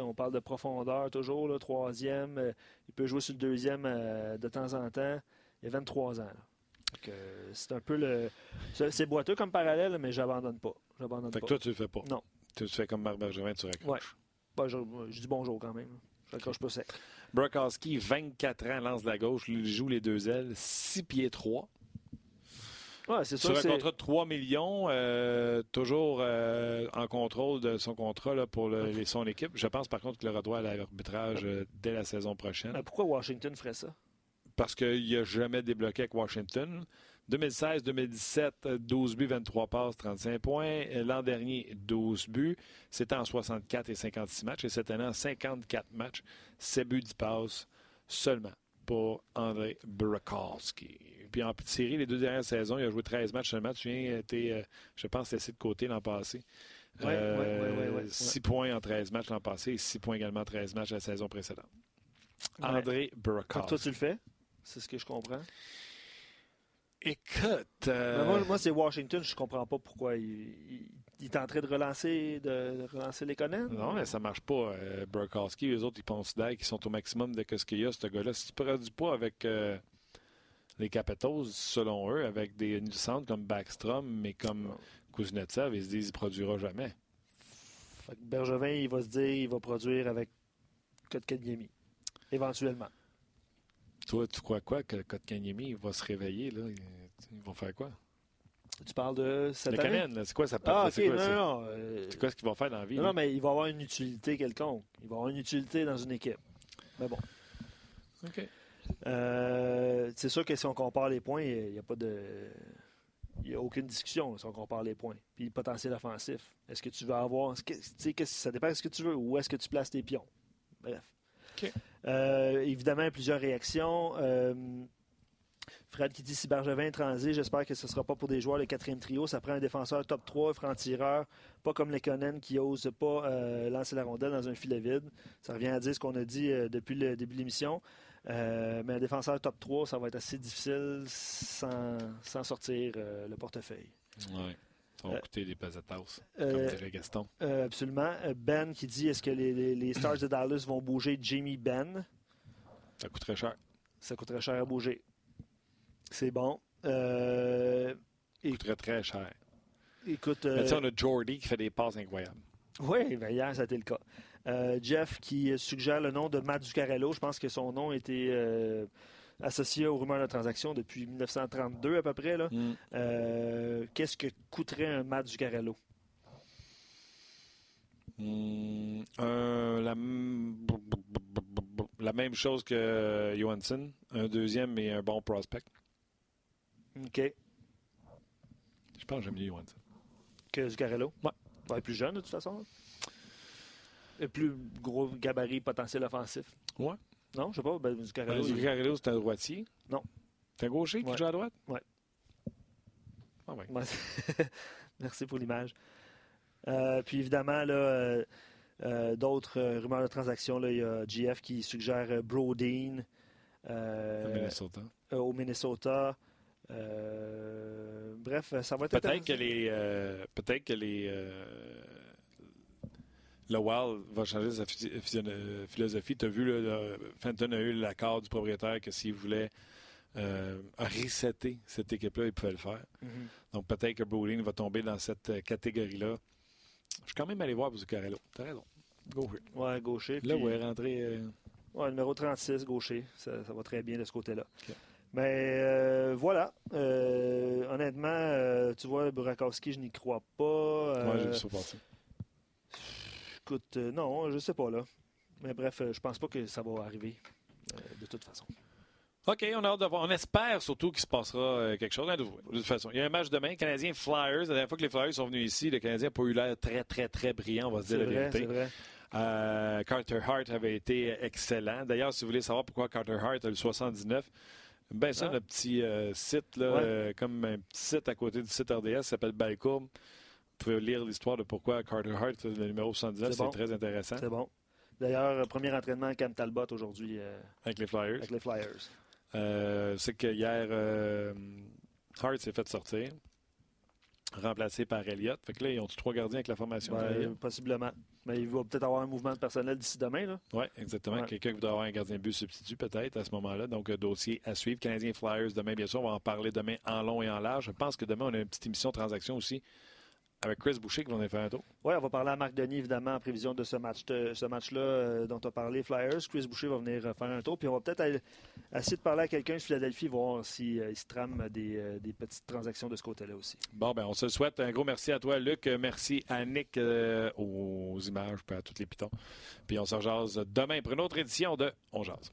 on parle de profondeur toujours, là, troisième, il peut jouer sur le deuxième de temps en temps. Il a 23 ans. C'est un peu le. C'est boiteux comme parallèle, mais j'abandonne pas. J'abandonne fait que toi, tu le fais pas. Non. Tu fais comme Marc Bergevin, tu raccroches. Ouais. je, je, dis bonjour quand même. Je raccroche pas sec. Brokowski, 24 ans, lance de la gauche, il joue les deux ailes, 6 pieds 3. Ouais, c'est Sur sûr. un contrat de 3 millions, euh, toujours euh, en contrôle de son contrat là, pour le, son équipe. Je pense par contre qu'il aura droit à l'arbitrage euh, dès la saison prochaine. Mais pourquoi Washington ferait ça? Parce qu'il n'a jamais débloqué avec Washington. 2016-2017, euh, 12 buts, 23 passes, 35 points. Euh, L'an dernier, 12 buts. C'était en 64 et 56 matchs. Et cette année, en 54 matchs, 7 buts, 10 passes seulement pour André Burakovsky. Puis en petite série, les deux dernières saisons, il a joué 13 matchs seulement. Tu viens, été, euh, je pense, laissé de côté l'an passé. Ouais, ouais, ouais, ouais, ouais. 6 points en 13 matchs l'an passé et 6 points également en 13 matchs la saison précédente. André Comme toi, Burakovsky. tu le fais? C'est ce que je comprends. Écoute, euh, moi, moi, c'est Washington. Je comprends pas pourquoi il, il, il est en train de relancer, de, relancer les Conan. non, mais ça marche pas. Euh, Burakovsky, les autres, ils considèrent qu'ils sont au maximum de ce qu'il y a, ce gars-là. Si tu ne produis pas avec euh, les Capitals, selon eux, avec des centres comme Backstrom, mais comme. Kuznetsov, ils se disent qu'il ne produira jamais. Fait que Bergevin, il va se dire il va produire avec Kotkaniemi. Éventuellement. Toi, tu crois quoi que Kotkaniemi va se réveiller? Là? Ils vont faire quoi? Tu parles de cette Le année? C'est quoi ça Ah, ok, c'est quoi, non, euh, c'est quoi ce qu'ils vont faire dans la vie? non, mais il va avoir une utilité quelconque. Il va avoir une utilité dans une équipe. Mais bon. OK. Euh, c'est sûr que si on compare les points, il n'y a pas de. Il n'y a aucune discussion si on compare les points. Puis le potentiel offensif. Est-ce que tu veux avoir. que- tu sais, qu'est-ce- ça dépend de ce que tu veux. Où est-ce que tu places tes pions? Bref. OK. Euh, évidemment, plusieurs réactions. Euh, Fred qui dit si Bergevin est transé, j'espère que ce ne sera pas pour des joueurs de quatrième trio. Ça prend un défenseur top 3, franc-tireur, pas comme les Conan qui n'osent pas euh, lancer la rondelle dans un filet vide. Ça revient à dire ce qu'on a dit depuis le début de l'émission. Mais un défenseur top 3, ça va être assez difficile sans, sortir le portefeuille. Ouais. Euh, coûter des pesetas, euh, comme dirait Gaston. Euh, absolument. Ben qui dit est-ce que les, les- les Stars de Dallas vont bouger Jamie Ben? Ça coûterait cher. Ça coûterait cher à bouger. C'est bon. Euh, Ça coûterait très cher. écoute. Euh, on a Jordy qui fait des passes incroyables. Oui, ben hier, ça a été le cas. Euh, Jeff qui suggère le nom de Matt Zuccarello. Je pense que son nom était associé aux rumeurs de transaction depuis 1932 à peu près. là. Mm. Euh, Qu'est-ce que coûterait un Matt Zuccarello? Mm, la, même chose que Johansson. Un deuxième et un bon prospect. OK. Je pense que j'aime mieux Johansson. Que Zuccarello? Ouais. Il va être plus jeune de toute façon. Et plus gros gabarit potentiel offensif. Ouais. Non, je sais pas. Ben, Zuccarello, c'est un droitier. Non. C'est un gaucher qui Ouais. joue à droite? Ouais. Ah ouais. Ouais. Merci pour l'image. Euh, puis évidemment, là, euh, euh, d'autres rumeurs de transactions. Là, il y a GF qui suggère Brodeen à Minnesota. au Minnesota. Bref, ça va être Peut-être que les. Peut-être que les. Le Wild va changer sa philosophie. Tu as vu, là, Fenton a eu l'accord du propriétaire que s'il voulait euh, resetter cette équipe-là, il pouvait le faire. Mhm. Donc peut-être que Bowling va tomber dans cette euh, catégorie-là. Je suis quand même allé voir Zuccarello. T'as raison. It. Ouais, gaucher. Là, puis- où est rentré. euh, Ouais, numéro 36, gaucher. Ça, ça va très bien de ce côté-là. Mais euh, voilà. Euh, honnêtement, euh, tu vois, Burakowski, je n'y crois pas. Moi, j'ai Euh, vu ça passer. Écoute, euh, non, je sais pas là. Mais bref, euh, je pense pas que ça va arriver euh, de toute façon. OK, on a hâte de voir. On espère surtout qu'il se passera quelque chose. De toute façon, il y a un match demain, Canadien-Flyers. La dernière fois que les Flyers sont venus ici, le Canadien n'a pas eu l'air très, très, très brillant, on va se dire la vrai, vérité. vrai. Euh, Carter Hart avait été excellent. D'ailleurs, si vous voulez savoir pourquoi Carter Hart a le 79, ben ça, Ah. notre petit euh, site, là, Ouais. euh, comme un petit site à côté du site RDS, s'appelle Balcourbe. Vous pouvez lire l'histoire de pourquoi Carter Hart, le numéro 79, C'est bon. très intéressant C'est bon. D'ailleurs, euh, premier entraînement à Cam Talbot aujourd'hui euh, avec les Flyers. avec les Flyers. Euh, c'est que hier, euh, Hart s'est fait sortir, remplacé par Elliott. Fait que là, ils ont trois gardiens avec la formation. Ben, possiblement. Mais il va peut-être avoir un mouvement de personnel d'ici demain. Là. Oui, exactement. Ouais. Quelqu'un qui voudra avoir un gardien de but substitut peut-être à ce moment-là. Donc, dossier à suivre. Canadiens Flyers demain, bien sûr. On va en parler demain en long et en large. Je pense que demain, on a une petite émission transaction aussi avec Chris Boucher qui va venir faire un tour. Oui, on va parler à Marc Denis, évidemment, en prévision de ce match ce match-là euh, dont tu as parlé, Flyers. Chris Boucher va venir faire un tour. Puis on va peut-être essayer de parler à quelqu'un de Philadelphie, voir s'il si, se trame des, des, petites transactions de ce côté-là aussi. Bon, ben on se le souhaite. Un gros merci à toi, Luc. Merci à Nick aux images, puis à toutes les pitons. Puis on se rejase demain pour une autre édition de On Jase.